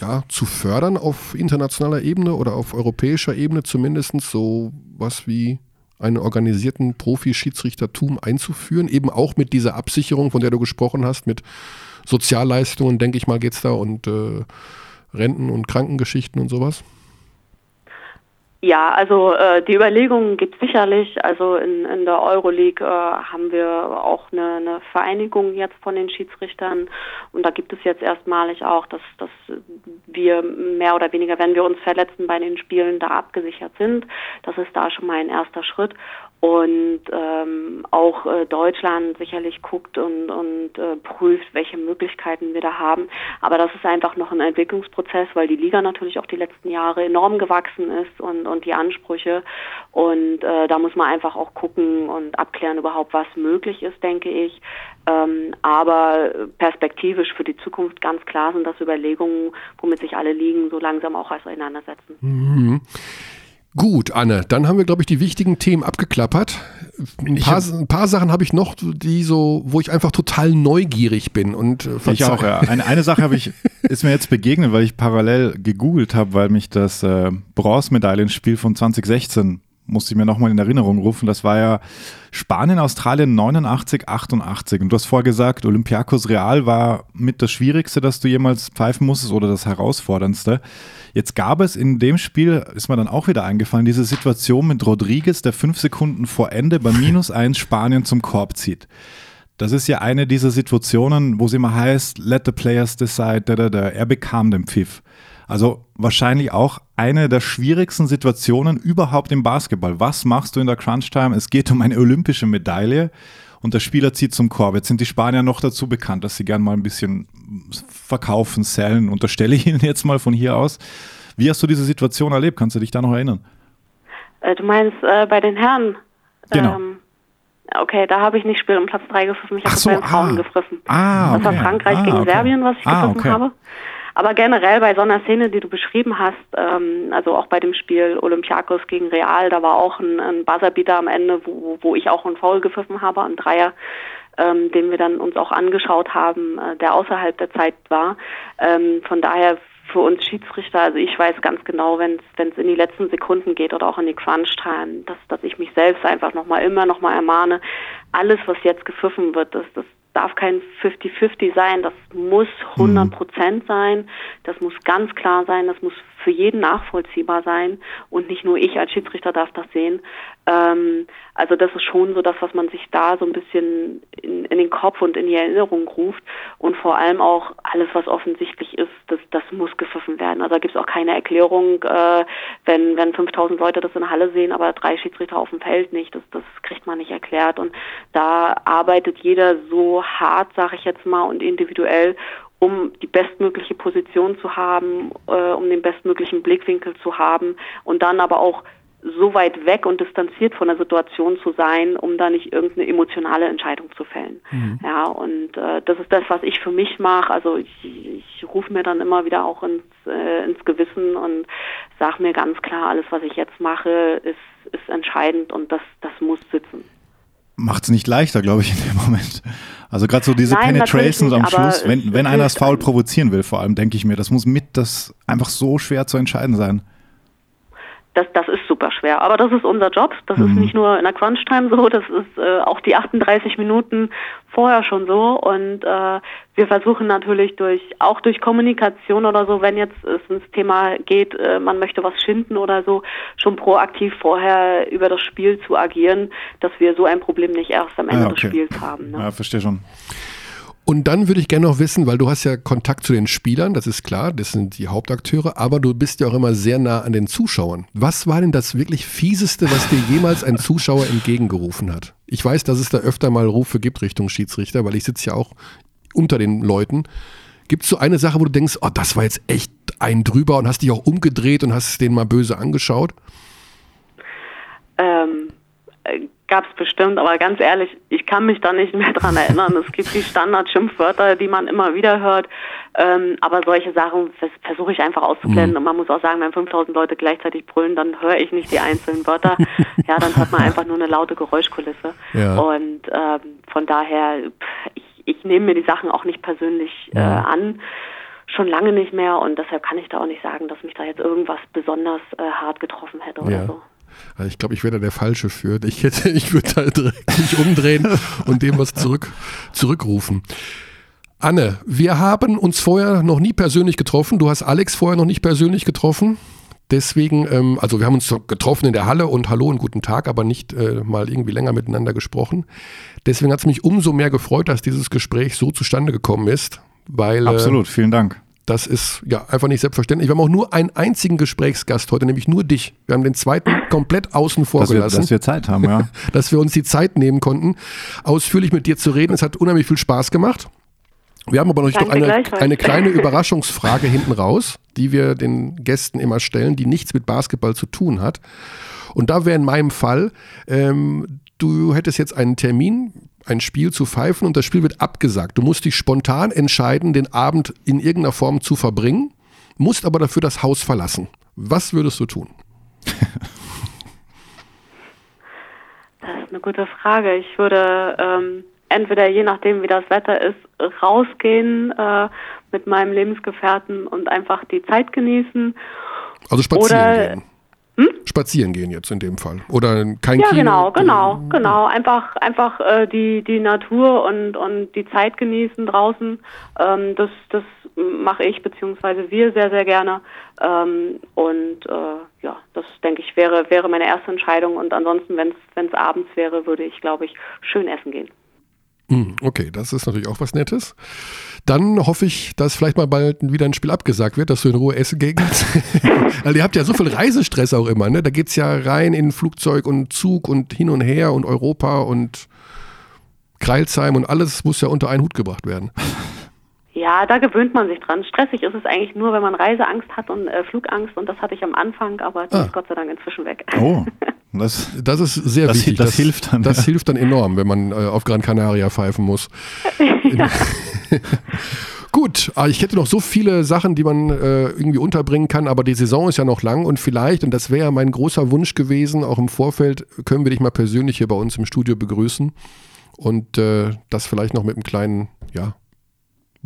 ja, zu fördern auf internationaler Ebene oder auf europäischer Ebene zumindest so was wie einen organisierten Profi-Schiedsrichtertum einzuführen, eben auch mit dieser Absicherung, von der du gesprochen hast, mit Sozialleistungen, denke ich mal, geht es da und äh, Renten- und Krankengeschichten und sowas? Ja, also äh, die Überlegungen gibt es sicherlich. Also in, in der Euroleague äh, haben wir auch eine, eine Vereinigung jetzt von den Schiedsrichtern und da gibt es jetzt erstmalig auch, dass, dass wir mehr oder weniger, wenn wir uns verletzen bei den Spielen, da abgesichert sind. Das ist da schon mal ein erster Schritt. Und ähm, auch äh, Deutschland sicherlich guckt und, und äh, prüft, welche Möglichkeiten wir da haben. Aber das ist einfach noch ein Entwicklungsprozess, weil die Liga natürlich auch die letzten Jahre enorm gewachsen ist und, und die Ansprüche. Und äh, da muss man einfach auch gucken und abklären überhaupt, was möglich ist, denke ich. Ähm, aber perspektivisch für die Zukunft ganz klar sind das Überlegungen, womit sich alle Ligen so langsam auch auseinandersetzen. Mhm. Gut, Anne, dann haben wir, glaube ich, die wichtigen Themen abgeklappert. Ein paar, ein paar Sachen habe ich noch, die so, wo ich einfach total neugierig bin. Und äh, ich auch, ja. Eine, eine Sache habe ich, [laughs] ist mir jetzt begegnet, weil ich parallel gegoogelt habe, weil mich das äh, Bronzemedaillenspiel von 2016 musste ich mir nochmal in Erinnerung rufen. Das war ja Spanien, Australien 89, 88. Und du hast vorher gesagt, Olympiakos Real war mit das Schwierigste, das du jemals pfeifen musstest oder das Herausforderndste. Jetzt gab es in dem Spiel, ist mir dann auch wieder eingefallen, diese Situation mit Rodriguez, der fünf Sekunden vor Ende bei minus [laughs] eins Spanien zum Korb zieht. Das ist ja eine dieser Situationen, wo es immer heißt, let the players decide, da, da, da. er bekam den Pfiff. Also wahrscheinlich auch eine der schwierigsten Situationen überhaupt im Basketball. Was machst du in der Crunch-Time? Es geht um eine olympische Medaille und der Spieler zieht zum Korb. Jetzt sind die Spanier noch dazu bekannt, dass sie gern mal ein bisschen verkaufen, sellen, unterstelle ich Ihnen jetzt mal von hier aus. Wie hast du diese Situation erlebt? Kannst du dich da noch erinnern? Äh, du meinst äh, bei den Herren? Genau. Ähm, okay, da habe ich nicht Spiel um Platz 3 gepfiffen, ich habe so, bei den Frauen ah. gegriffen. Ah, Das war okay. Frankreich Ah, gegen okay. Serbien, was ich Ah, gegriffen okay. habe. Aber generell bei so einer Szene, die du beschrieben hast, ähm, also auch bei dem Spiel Olympiakos gegen Real, da war auch ein, ein Buzzerbeater am Ende, wo, wo ich auch einen Foul gepfiffen habe, ein Dreier, ähm, den wir dann uns auch angeschaut haben, äh, der außerhalb der Zeit war. Ähm, von daher für uns Schiedsrichter, also ich weiß ganz genau, wenn es in die letzten Sekunden geht oder auch in die Crunch-Time, dass, dass ich mich selbst einfach nochmal immer nochmal ermahne, alles, was jetzt gepfiffen wird, das, das darf kein 50-50 sein, das muss 100 Prozent sein, das muss ganz klar sein, das muss für jeden nachvollziehbar sein und nicht nur ich als Schiedsrichter darf das sehen. Ähm, also das ist schon so das, was man sich da so ein bisschen in, in den Kopf und in die Erinnerung ruft und vor allem auch alles, was offensichtlich ist, das, das muss gepfiffen werden. Also da gibt es auch keine Erklärung, äh, wenn, wenn 5000 Leute das in der Halle sehen, aber drei Schiedsrichter auf dem Feld nicht, das, das kriegt man nicht erklärt und da arbeitet jeder so hart, sage ich jetzt mal, und individuell, um die bestmögliche Position zu haben, äh, um den bestmöglichen Blickwinkel zu haben und dann aber auch so weit weg und distanziert von der Situation zu sein, um da nicht irgendeine emotionale Entscheidung zu fällen. Ja, und äh, das ist das, was ich für mich mache. Also ich, ich rufe mir dann immer wieder auch ins, äh, ins Gewissen und sage mir ganz klar, alles, was ich jetzt mache, ist, ist entscheidend und das, das muss sitzen. Macht es nicht leichter, glaube ich, in dem Moment. Also gerade so diese Nein, Penetrations am nicht, aber Schluss, wenn, es- wenn es einer hilft Foul einem. provozieren will, vor allem, denke ich mir, das muss mit das einfach so schwer zu entscheiden sein. Das, das ist super schwer. Aber das ist unser Job. Das ist nicht nur in der Crunch-Time so, das ist äh, auch die 38 Minuten vorher schon so. Und äh, wir versuchen natürlich durch auch durch Kommunikation oder so, wenn jetzt es ins Thema geht, äh, man möchte was schinden oder so, schon proaktiv vorher über das Spiel zu agieren, dass wir so ein Problem nicht erst am Ende Ah, des okay. Spiels haben. Ne? Ja, verstehe schon. Und dann würde ich gerne noch wissen, weil du hast ja Kontakt zu den Spielern, das ist klar, das sind die Hauptakteure, aber du bist ja auch immer sehr nah an den Zuschauern. Was war denn das wirklich fieseste, was dir jemals ein Zuschauer entgegengerufen hat? Ich weiß, dass es da öfter mal Rufe gibt Richtung Schiedsrichter, weil ich sitze ja auch unter den Leuten. Gibt es so eine Sache, wo du denkst, oh, das war jetzt echt ein drüber und hast dich auch umgedreht und hast es denen mal böse angeschaut? Ähm, Gab es bestimmt, aber ganz ehrlich, ich kann mich da nicht mehr dran erinnern. Es gibt die Standard-Schimpfwörter, die man immer wieder hört, ähm, aber solche Sachen vers versuche ich einfach auszublenden. Und man muss auch sagen, wenn 5000 Leute gleichzeitig brüllen, dann höre ich nicht die einzelnen Wörter. ja, dann hört man einfach nur eine laute Geräuschkulisse. Ja. Und ähm, von daher, pff, ich, ich nehme mir die Sachen auch nicht persönlich äh, an. Schon lange nicht mehr und deshalb kann ich da auch nicht sagen, dass mich da jetzt irgendwas besonders äh, hart getroffen hätte oder Ja. so. Also ich glaube, ich wäre da der Falsche für. Ich hätte, [laughs] ich würde da direkt mich umdrehen und dem was zurück, zurückrufen. Anne, wir haben uns vorher noch nie persönlich getroffen. Du hast Alex vorher noch nicht persönlich getroffen. Deswegen, ähm, also wir haben uns getroffen in der Halle und Hallo und guten Tag, aber nicht äh, mal irgendwie länger miteinander gesprochen. Deswegen hat es mich umso mehr gefreut, dass dieses Gespräch so zustande gekommen ist, weil äh, Absolut, vielen Dank. Das ist ja einfach nicht selbstverständlich. Wir haben auch nur einen einzigen Gesprächsgast heute, nämlich nur dich. Wir haben den zweiten komplett außen vor Dass wir, gelassen, dass wir Zeit haben, ja. [laughs] dass wir uns die Zeit nehmen konnten, ausführlich mit dir zu reden. Es hat unheimlich viel Spaß gemacht. Wir haben aber noch Danke eine, eine kleine Überraschungsfrage hinten raus, die wir den Gästen immer stellen, die nichts mit Basketball zu tun hat. Und da wäre in meinem Fall, ähm, du hättest jetzt einen Termin, ein Spiel zu pfeifen und das Spiel wird abgesagt. Du musst dich spontan entscheiden, den Abend in irgendeiner Form zu verbringen, musst aber dafür das Haus verlassen. Was würdest du tun? [laughs] das ist eine gute Frage. Ich würde ähm, entweder je nachdem, wie das Wetter ist, rausgehen äh, mit meinem Lebensgefährten und einfach die Zeit genießen. Also spazieren Oder, gehen Spazieren gehen jetzt in dem Fall. Oder kein Ja, Kino. genau, genau, genau. Einfach, einfach äh, die die Natur und und die Zeit genießen draußen. Ähm, das das mache ich beziehungsweise wir sehr sehr gerne. Ähm, und äh, ja, das denke ich wäre wäre meine erste Entscheidung. Und ansonsten, wenn es wenn es abends wäre, würde ich glaube ich schön essen gehen. Hm, Okay, das ist natürlich auch was Nettes. Dann hoffe ich, dass vielleicht mal bald wieder ein Spiel abgesagt wird, dass du in Ruhe essen gehen kannst. Weil [laughs] ihr habt ja so viel Reisestress auch immer, ne? Da geht's ja rein in Flugzeug und Zug und hin und her und Europa und Kreilsheim und alles muss ja unter einen Hut gebracht werden. Ja, da gewöhnt man sich dran. Stressig ist es eigentlich nur, wenn man Reiseangst hat und äh, Flugangst und das hatte ich am Anfang, aber die Ah. ist Gott sei Dank inzwischen weg. Oh, [laughs] das, Das ist sehr Das- wichtig. das hilft dann, Das ja. hilft dann enorm, wenn man äh, auf Gran Canaria pfeifen muss. [laughs] [laughs] Gut, aber ich hätte noch so viele Sachen, die man äh, irgendwie unterbringen kann, aber die Saison ist ja noch lang und vielleicht, und das wäre ja mein großer Wunsch gewesen, auch im Vorfeld, können wir dich mal persönlich hier bei uns im Studio begrüßen und äh, das vielleicht noch mit einem kleinen, ja,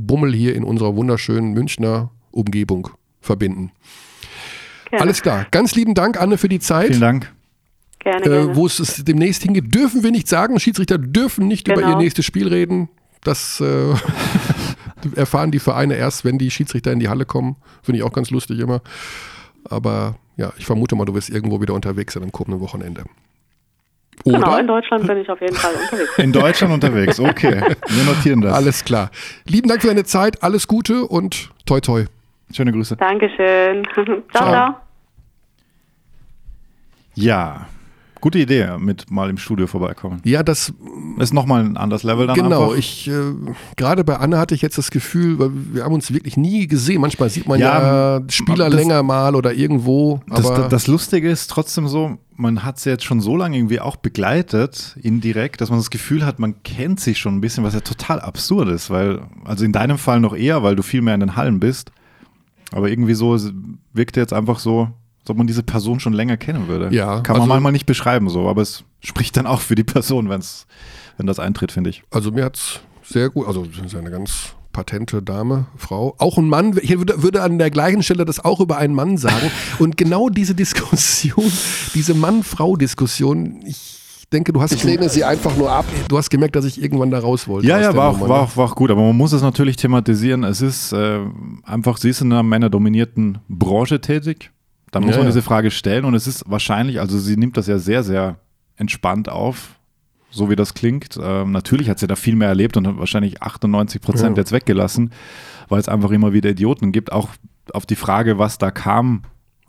Bummel hier in unserer wunderschönen Münchner Umgebung verbinden. Gerne. Alles klar. Ganz lieben Dank, Anne, für die Zeit. vielen Dank. Gerne, gerne. Äh, wo es es demnächst hingeht, dürfen wir nicht sagen. Schiedsrichter dürfen nicht über Genau. ihr nächstes Spiel reden. Das äh, [laughs] erfahren die Vereine erst, wenn die Schiedsrichter in die Halle kommen. Finde ich auch ganz lustig immer. Aber ja, ich vermute mal, du wirst irgendwo wieder unterwegs sein am kommenden Wochenende. Oder? Genau, in Deutschland bin ich auf jeden Fall unterwegs. In Deutschland unterwegs, okay. Wir notieren das. Alles klar. Lieben Dank für deine Zeit, alles Gute und toi toi. Schöne Grüße. Dankeschön. [laughs] ciao, ciao. Ja, gute Idee, mit mal im Studio vorbeikommen. Ja, das Ist nochmal ein anderes Level dann genau. einfach. Ich äh, gerade bei Anne hatte ich jetzt das Gefühl, weil wir haben uns wirklich nie gesehen. Manchmal sieht man ja, Ja, Spieler das- länger mal oder irgendwo. Das, Aber das, das Lustige ist trotzdem so, man hat sie jetzt schon so lange irgendwie auch begleitet, indirekt, dass man das Gefühl hat, man kennt sich schon ein bisschen, was ja total absurd ist, weil, also in deinem Fall noch eher, weil du viel mehr in den Hallen bist, aber irgendwie so wirkt jetzt einfach so, als ob man diese Person schon länger kennen würde. Ja, Kann man also- manchmal nicht beschreiben so, aber es spricht dann auch für die Person, wenn's, wenn das eintritt, finde ich. Also mir hat's sehr gut, also sie ist eine ganz patente Dame, Frau. Auch ein Mann, ich würde, würde an der gleichen Stelle das auch über einen Mann sagen. [laughs] Und genau diese Diskussion, diese Mann-Frau-Diskussion, ich denke, du hast. Ich lehne sie einfach nur ab. Du hast gemerkt, dass ich irgendwann da raus wollte. Ja, ja, war auch, war, ne? auch, war auch gut, aber man muss es natürlich thematisieren. Es ist äh, einfach, sie ist in einer männerdominierten Branche tätig. Da muss Ja, man diese Frage stellen und es ist wahrscheinlich, also sie nimmt das ja sehr, sehr entspannt auf, so wie das klingt. Ähm, natürlich hat sie da viel mehr erlebt und hat wahrscheinlich 98 Prozent Ja. jetzt weggelassen, weil es einfach immer wieder Idioten gibt. Auch auf die Frage, was da kam.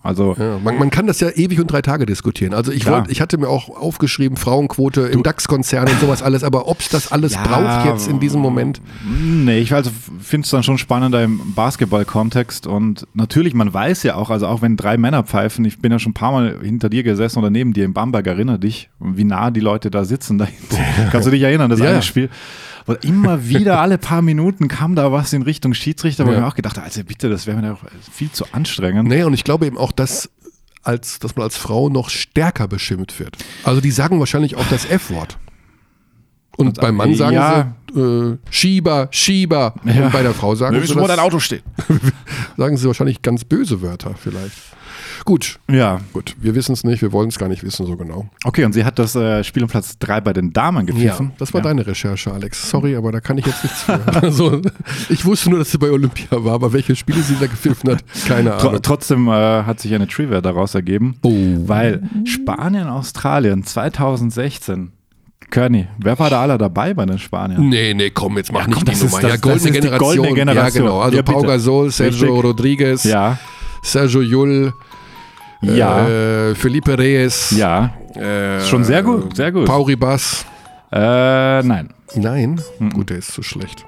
Also Ja, man, man kann das ja ewig und drei Tage diskutieren. Also ich, Klar. wollt, ich hatte mir auch aufgeschrieben, Frauenquote im DAX-Konzern und sowas alles, aber ob es das alles Ja, braucht jetzt in diesem Moment. Nee, ich also finde es dann schon spannender im Basketball-Kontext und natürlich, man weiß ja auch, also auch wenn drei Männer pfeifen, ich bin ja schon ein paar Mal hinter dir gesessen oder neben dir im Bamberg, erinnere dich, wie nah die Leute da sitzen dahinter. [laughs] Kannst du dich erinnern, das Ja. eine Spiel? Wo immer wieder, [laughs] alle paar Minuten kam da was in Richtung Schiedsrichter, wo Ja. ich mir auch gedacht habe, also bitte, das wäre mir doch viel zu anstrengend. Nee, und ich glaube eben auch, dass, als, dass man als Frau noch stärker beschimpft wird. Also die sagen wahrscheinlich auch das F-Wort. Und beim Mann sagen ja. sie äh, Schieber, Schieber. Ja. Und bei der Frau sagen Wir sie, wo dein Auto steht. [laughs] sagen sie wahrscheinlich ganz böse Wörter vielleicht. Gut, Ja, gut. Wir wissen es nicht, wir wollen es gar nicht wissen so genau. okay, und sie hat das äh, Spiel um Platz drei bei den Damen Ja, gepfiffen. das war Ja. deine Recherche, Alex. Sorry, aber da kann ich jetzt nichts für. [laughs] Also, ich wusste nur, dass sie bei Olympia war, aber welche Spiele sie da gepfiffen hat, keine Tr Ahnung. trotzdem äh, hat sich eine Trivia daraus ergeben, Oh. weil Spanien, Australien 2016, Körny, wer war da alle dabei bei den Spaniern? Nee, nee, komm, jetzt mach Ja, nicht komm, die das ist Nummer. das- ja, goldene die Generation. goldene Generation. Ja, genau. Also Ja, Pau. Gasol, Sergio Richtig. Rodriguez, Ja, Sergio Jull, ja, äh, Felipe Reyes. ja. Äh, Schon sehr gut, sehr gut. Pau Ribas. Äh, nein. Nein, gut, der ist zu schlecht.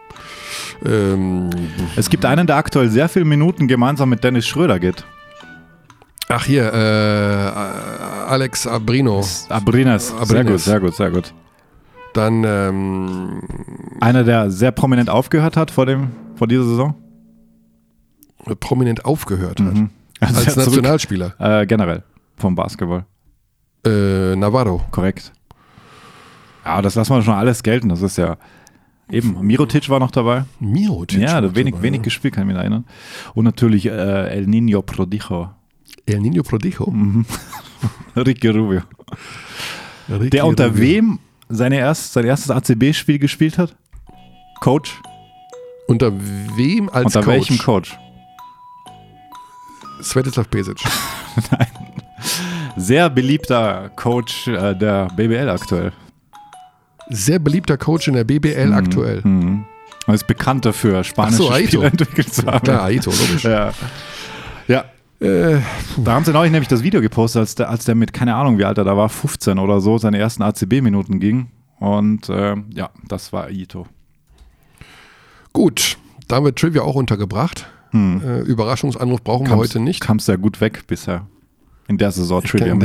Ähm, Es gibt einen, der aktuell sehr viele Minuten gemeinsam mit Dennis Schröder geht. ach hier, äh, Alex Abrino. Abrinas. Sehr Abrinas. gut, sehr gut, sehr gut. Dann ähm, Einer, der sehr prominent aufgehört hat vor, dem, vor dieser Saison. prominent aufgehört hat. Mhm. Also [laughs] Als er zurück- Nationalspieler. Äh, generell vom Basketball. Äh, Navarro. Korrekt. Ja, das lassen wir schon alles gelten. Das ist ja eben. Mirotic war noch dabei. Mirotic. Ja, wenig, dabei, wenig ja. gespielt, kann ich mich erinnern. Und natürlich äh, El Nino Prodijo. El Nino Prodijo. Mhm. [laughs] Ricky Rubio. Ricky Der unter Rubio. wem seine erst, sein erstes ACB-Spiel gespielt hat? Coach? Unter wem als unter Coach? welchem Coach? Svetislav Pesic. [laughs] Sehr beliebter Coach äh, der BBL aktuell. Sehr beliebter Coach in der BBL aktuell. Mhm. Er ist bekannt dafür, spanische Ach so, Aito. Spieler entwickelt zu haben. Klar, Aito, logisch. Ja. ja. Äh, Da haben sie neulich nämlich das Video gepostet, als der, als der mit, keine Ahnung, wie alt er da war, 15 oder so, seine ersten ACB-Minuten ging. Und ähm, ja, das war Ito. gut, da haben wir Trivia auch untergebracht. Äh, Überraschungsanruf brauchen wir heute nicht. Kam sehr gut weg bisher. In der Saison trivia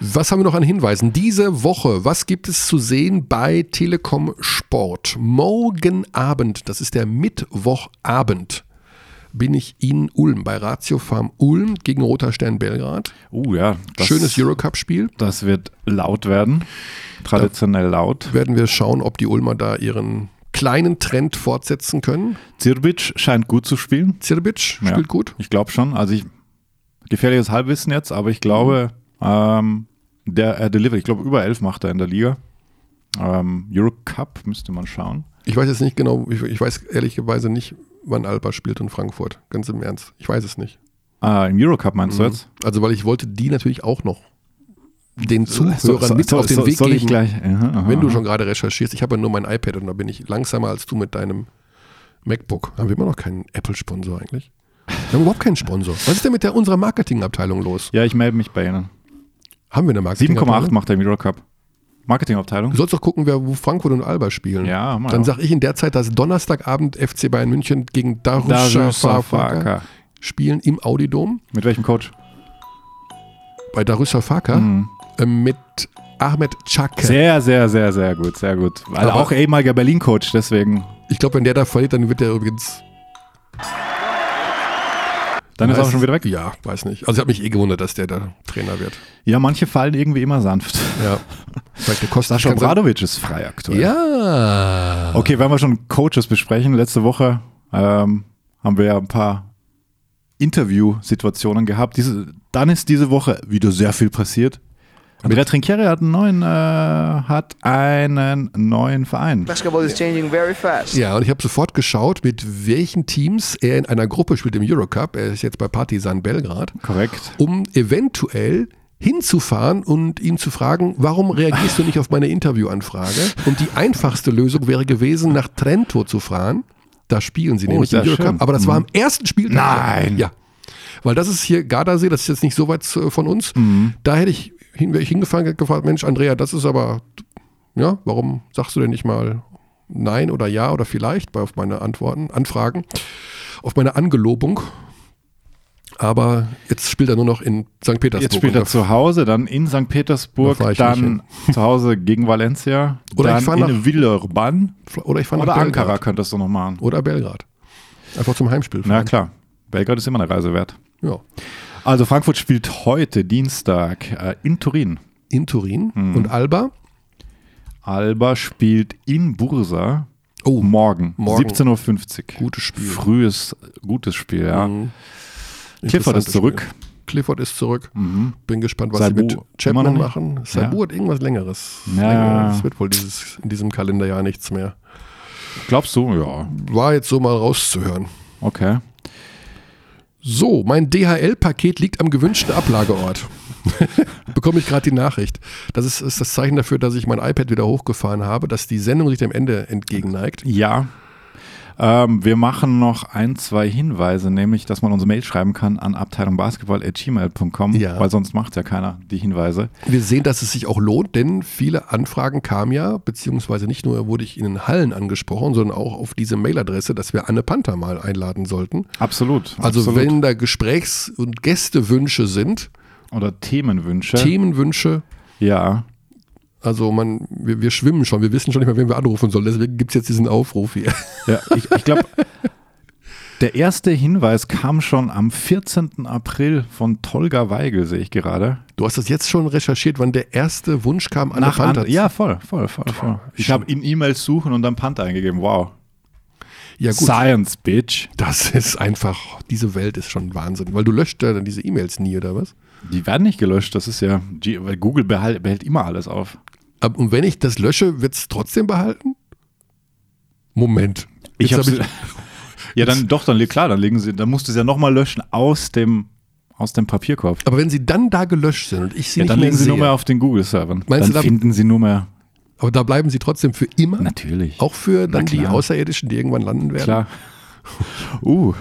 Was haben wir noch an Hinweisen? Diese Woche, was gibt es zu sehen bei Telekom Sport? Morgen Abend, das ist der Mittwochabend, bin ich in Ulm bei Ratio Farm Ulm gegen Roter Stern Belgrad. Uh, ja. Das, Schönes Eurocup-Spiel. Das wird laut werden. Traditionell laut. Werden wir schauen, ob die Ulmer da ihren kleinen Trend fortsetzen können. Zirbic scheint gut zu spielen. Zirbic spielt Ja, gut. Ich glaube schon. Also ich, gefährliches Halbwissen jetzt, aber ich glaube, ähm, der er delivert. Ich glaube, über elf macht er in der Liga. Ähm, Eurocup müsste man schauen. Ich weiß jetzt nicht genau, ich, ich weiß ehrlicherweise nicht, wann Alba spielt in Frankfurt. Ganz im Ernst. Ich weiß es nicht. Ah, Im Eurocup meinst du Mhm. jetzt? Also, weil ich wollte die natürlich auch noch den Zuhörern So- so- mit so- auf den Weg soll geben, ich gleich? Aha, aha, wenn du schon gerade recherchierst. Ich habe ja nur mein iPad und da bin ich langsamer als du mit deinem MacBook. Haben wir immer noch keinen Apple-Sponsor eigentlich? Wir haben überhaupt keinen Sponsor. Was ist denn mit der unserer Marketingabteilung los? Ja, ich melde mich bei Ihnen. Haben wir eine 7,8 Marketingabteilung? macht er im Eurocup. Marketingabteilung? Du sollst doch gucken, wer, wo Frankfurt und Alba spielen. Ja, mal. Dann sage ich in der Zeit, dass Donnerstagabend FC Bayern München gegen Darusha Darusha Fafaka Faka. spielen im Audidom. Mit welchem Coach? Bei Darusha Faka Mhm. äh, mit Ahmed Chake. Sehr, sehr, sehr, sehr gut, sehr gut. Weil Aber- auch ehemaliger Berlin-Coach, deswegen. Ich glaube, wenn der da verliert, dann wird der übrigens. Dann ist er auch schon wieder weg. Ja, weiß nicht. Also ich habe mich eh gewundert, dass der da Trainer wird. Ja, manche fallen irgendwie immer sanft. Ja. Vielleicht der kostet Sascha ist frei aktuell. Ja. Okay, wenn wir schon Coaches besprechen, letzte Woche ähm, haben wir ja ein paar Interviewsituationen gehabt. Diese, dann ist diese Woche wieder sehr viel passiert. Andrea Trinchieri hat einen neuen, äh, hat einen neuen Verein. Basketball is changing very fast. Ja, und ich habe sofort geschaut, mit welchen Teams er in einer Gruppe spielt im Eurocup. Er ist jetzt bei Partizan Belgrad, Korrekt. um eventuell hinzufahren und ihn zu fragen, warum reagierst du nicht auf meine Interviewanfrage? Und die einfachste Lösung wäre gewesen, nach Trento zu fahren. Da spielen sie Oh, nämlich im Eurocup. Aber das war Mhm. am ersten Spieltag. Nein. Ja. Weil das ist hier Gardasee, das ist jetzt nicht so weit äh, von uns. Mhm. Da hätte ich, hin, wäre ich hingefahren und gefragt, Mensch, Andrea, das ist aber, ja, warum sagst du denn nicht mal Nein oder Ja oder vielleicht bei auf meine Antworten, Anfragen, auf meine Angelobung. Aber jetzt spielt er nur noch in St. Petersburg. Jetzt spielt er zu Hause, dann in St. Petersburg, Da ich dann zu Hause gegen Valencia, Oder ich dann fahr in nach- Villeurbanne Oder ich fahre oder nach Ankara Belgrad. könntest du noch machen. Oder Belgrad. Einfach zum Heimspiel Na fahren. klar, Belgrad ist immer eine Reise wert. Ja. Also Frankfurt spielt heute Dienstag äh, in Turin. In Turin. Mhm. Und Alba? Alba spielt in Bursa Oh, morgen, morgen. 17.50 Uhr. Gutes Spiel. Frühes, gutes Spiel, ja. Mhm. Clifford ist zurück. Spiel. Clifford ist zurück. Mhm. Bin gespannt, was Saibu sie mit Chapman machen. Saibu hat irgendwas Längeres. Ja. Es wird wohl dieses, in diesem Kalenderjahr nichts mehr. Glaubst du? Ja, War jetzt so mal rauszuhören. okay. So, mein DHL-Paket liegt am gewünschten Ablageort. [laughs] Bekomme ich gerade die Nachricht. Das ist, ist das Zeichen dafür, dass ich mein iPad wieder hochgefahren habe, dass die Sendung sich dem Ende entgegenneigt. Ja. Ähm, wir machen noch ein, zwei Hinweise, nämlich, dass man uns Mail schreiben kann an abteilungbasketball.gmail.com, Ja. weil sonst macht ja keiner die Hinweise. Wir sehen, dass es sich auch lohnt, denn viele Anfragen kamen ja, beziehungsweise nicht nur wurde ich in den Hallen angesprochen, sondern auch auf diese Mailadresse, dass wir Anne Panther mal einladen sollten. Absolut. Also absolut. wenn da Gesprächs- und Gästewünsche sind, Oder Themenwünsche. Themenwünsche, ja. Also man, wir, wir schwimmen schon, wir wissen schon nicht mehr, wen wir anrufen sollen. Deswegen gibt es jetzt diesen Aufruf hier. Ja, ich, ich glaube, [laughs] Der erste Hinweis kam schon am 14. April von Tolga Weigel, sehe ich gerade. Du hast das jetzt schon recherchiert, wann der erste Wunsch kam an Nach Panther. An ja, voll, voll, voll, voll. Ich habe in E-Mails suchen und dann Panther eingegeben. Wow. ja gut. Science, Bitch. Das ist einfach, diese Welt ist schon Wahnsinn. Weil du löscht ja dann diese E-Mails nie, oder was? Die werden nicht gelöscht. Das ist ja, weil Google behält, behält immer alles auf. Und wenn ich das lösche, wird es trotzdem behalten? Moment. Ich habe hab [laughs] ja dann doch, dann klar, dann legen sie, dann musst du es ja nochmal löschen aus dem aus dem Papierkorb. aber wenn sie dann da gelöscht sind und ich sie Ja, nicht dann legen sie sehe, nur mehr auf den Google-Servern. Dann du, da- finden sie nur mehr. aber da bleiben sie trotzdem für immer? Natürlich. Auch für dann die. Außerirdischen, die irgendwann landen werden? Klar. [laughs] Uh,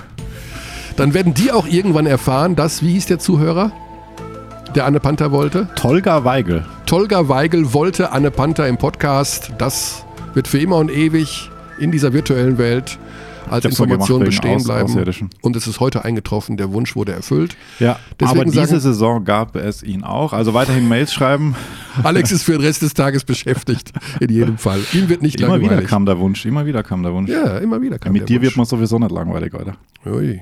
Dann werden die auch irgendwann erfahren, dass, wie hieß der Zuhörer, der Anne Panther wollte? Tolga Weigel. Tolga Weigel wollte Anne Panther im Podcast. Das wird für immer und ewig in dieser virtuellen Welt als Information gemacht bestehen Aus- bleiben. Und es ist heute eingetroffen, der Wunsch wurde erfüllt. Ja, Deswegen aber diese sagen- Saison gab es ihn auch. Also weiterhin Mails schreiben. [laughs] Alex ist für den Rest des Tages beschäftigt, in jedem Fall. Ihm wird nicht Immer wieder langweilig. kam der Wunsch, immer wieder kam der Wunsch. Ja, immer wieder kam Mit der dir Wunsch. wird man sowieso nicht langweilig, oder? Ui.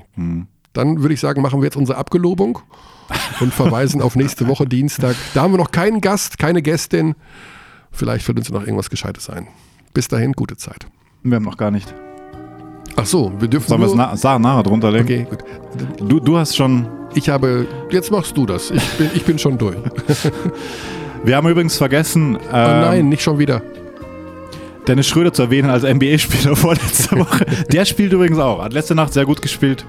Dann würde ich sagen, machen wir jetzt unsere Abgelobung und verweisen auf nächste Woche Dienstag. Da haben wir noch keinen Gast, keine Gästin. Vielleicht fällt uns noch irgendwas Gescheites ein. Bis dahin, gute Zeit. Wir haben noch gar nicht. Ach so, wir dürfen Sollen wir es na Sarah nachher drunter legen? Okay, gut. Du, du hast schon. Ich habe... Jetzt machst du das. Ich bin, ich bin schon durch. [laughs] Wir haben übrigens vergessen, Oh ähm, nein, nicht schon wieder. Dennis Schröder zu erwähnen als NBA-Spieler [laughs] vorletzte [laughs] Woche. Der spielt übrigens auch. Hat letzte Nacht sehr gut gespielt.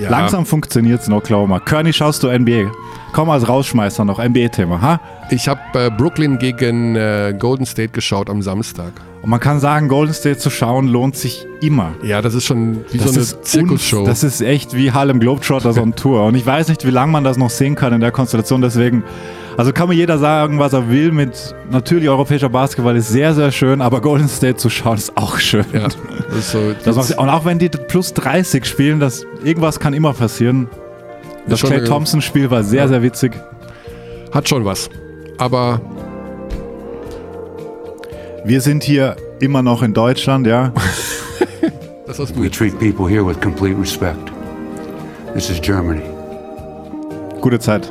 Ja. Langsam funktioniert es in Oklahoma. Kearney, schaust du NBA? Komm als Rausschmeißer noch. NBA-Thema, ha? Ich habe äh, Brooklyn gegen äh, Golden State geschaut am Samstag. Und man kann sagen, Golden State zu schauen lohnt sich immer. Ja, das ist schon wie Das so eine Zirkusshow. Das ist echt wie Harlem Globetrotters [laughs] on Tour. Und ich weiß nicht, wie lange man das noch sehen kann in der Konstellation. Deswegen, also kann mir jeder sagen, was er will. Mit natürlich europäischer Basketball ist sehr, sehr schön, aber Golden State zu schauen ist auch schön. ja, das ist so, Das macht, und auch wenn die plus 30 spielen, das, irgendwas kann immer passieren. Das Clay Thompson-Spiel war sehr, Ja. sehr witzig. hat schon was. Aber Wir sind hier immer noch in Deutschland, ja. [laughs] das hast du We treat people here with complete respect. This is Germany. Gute Zeit.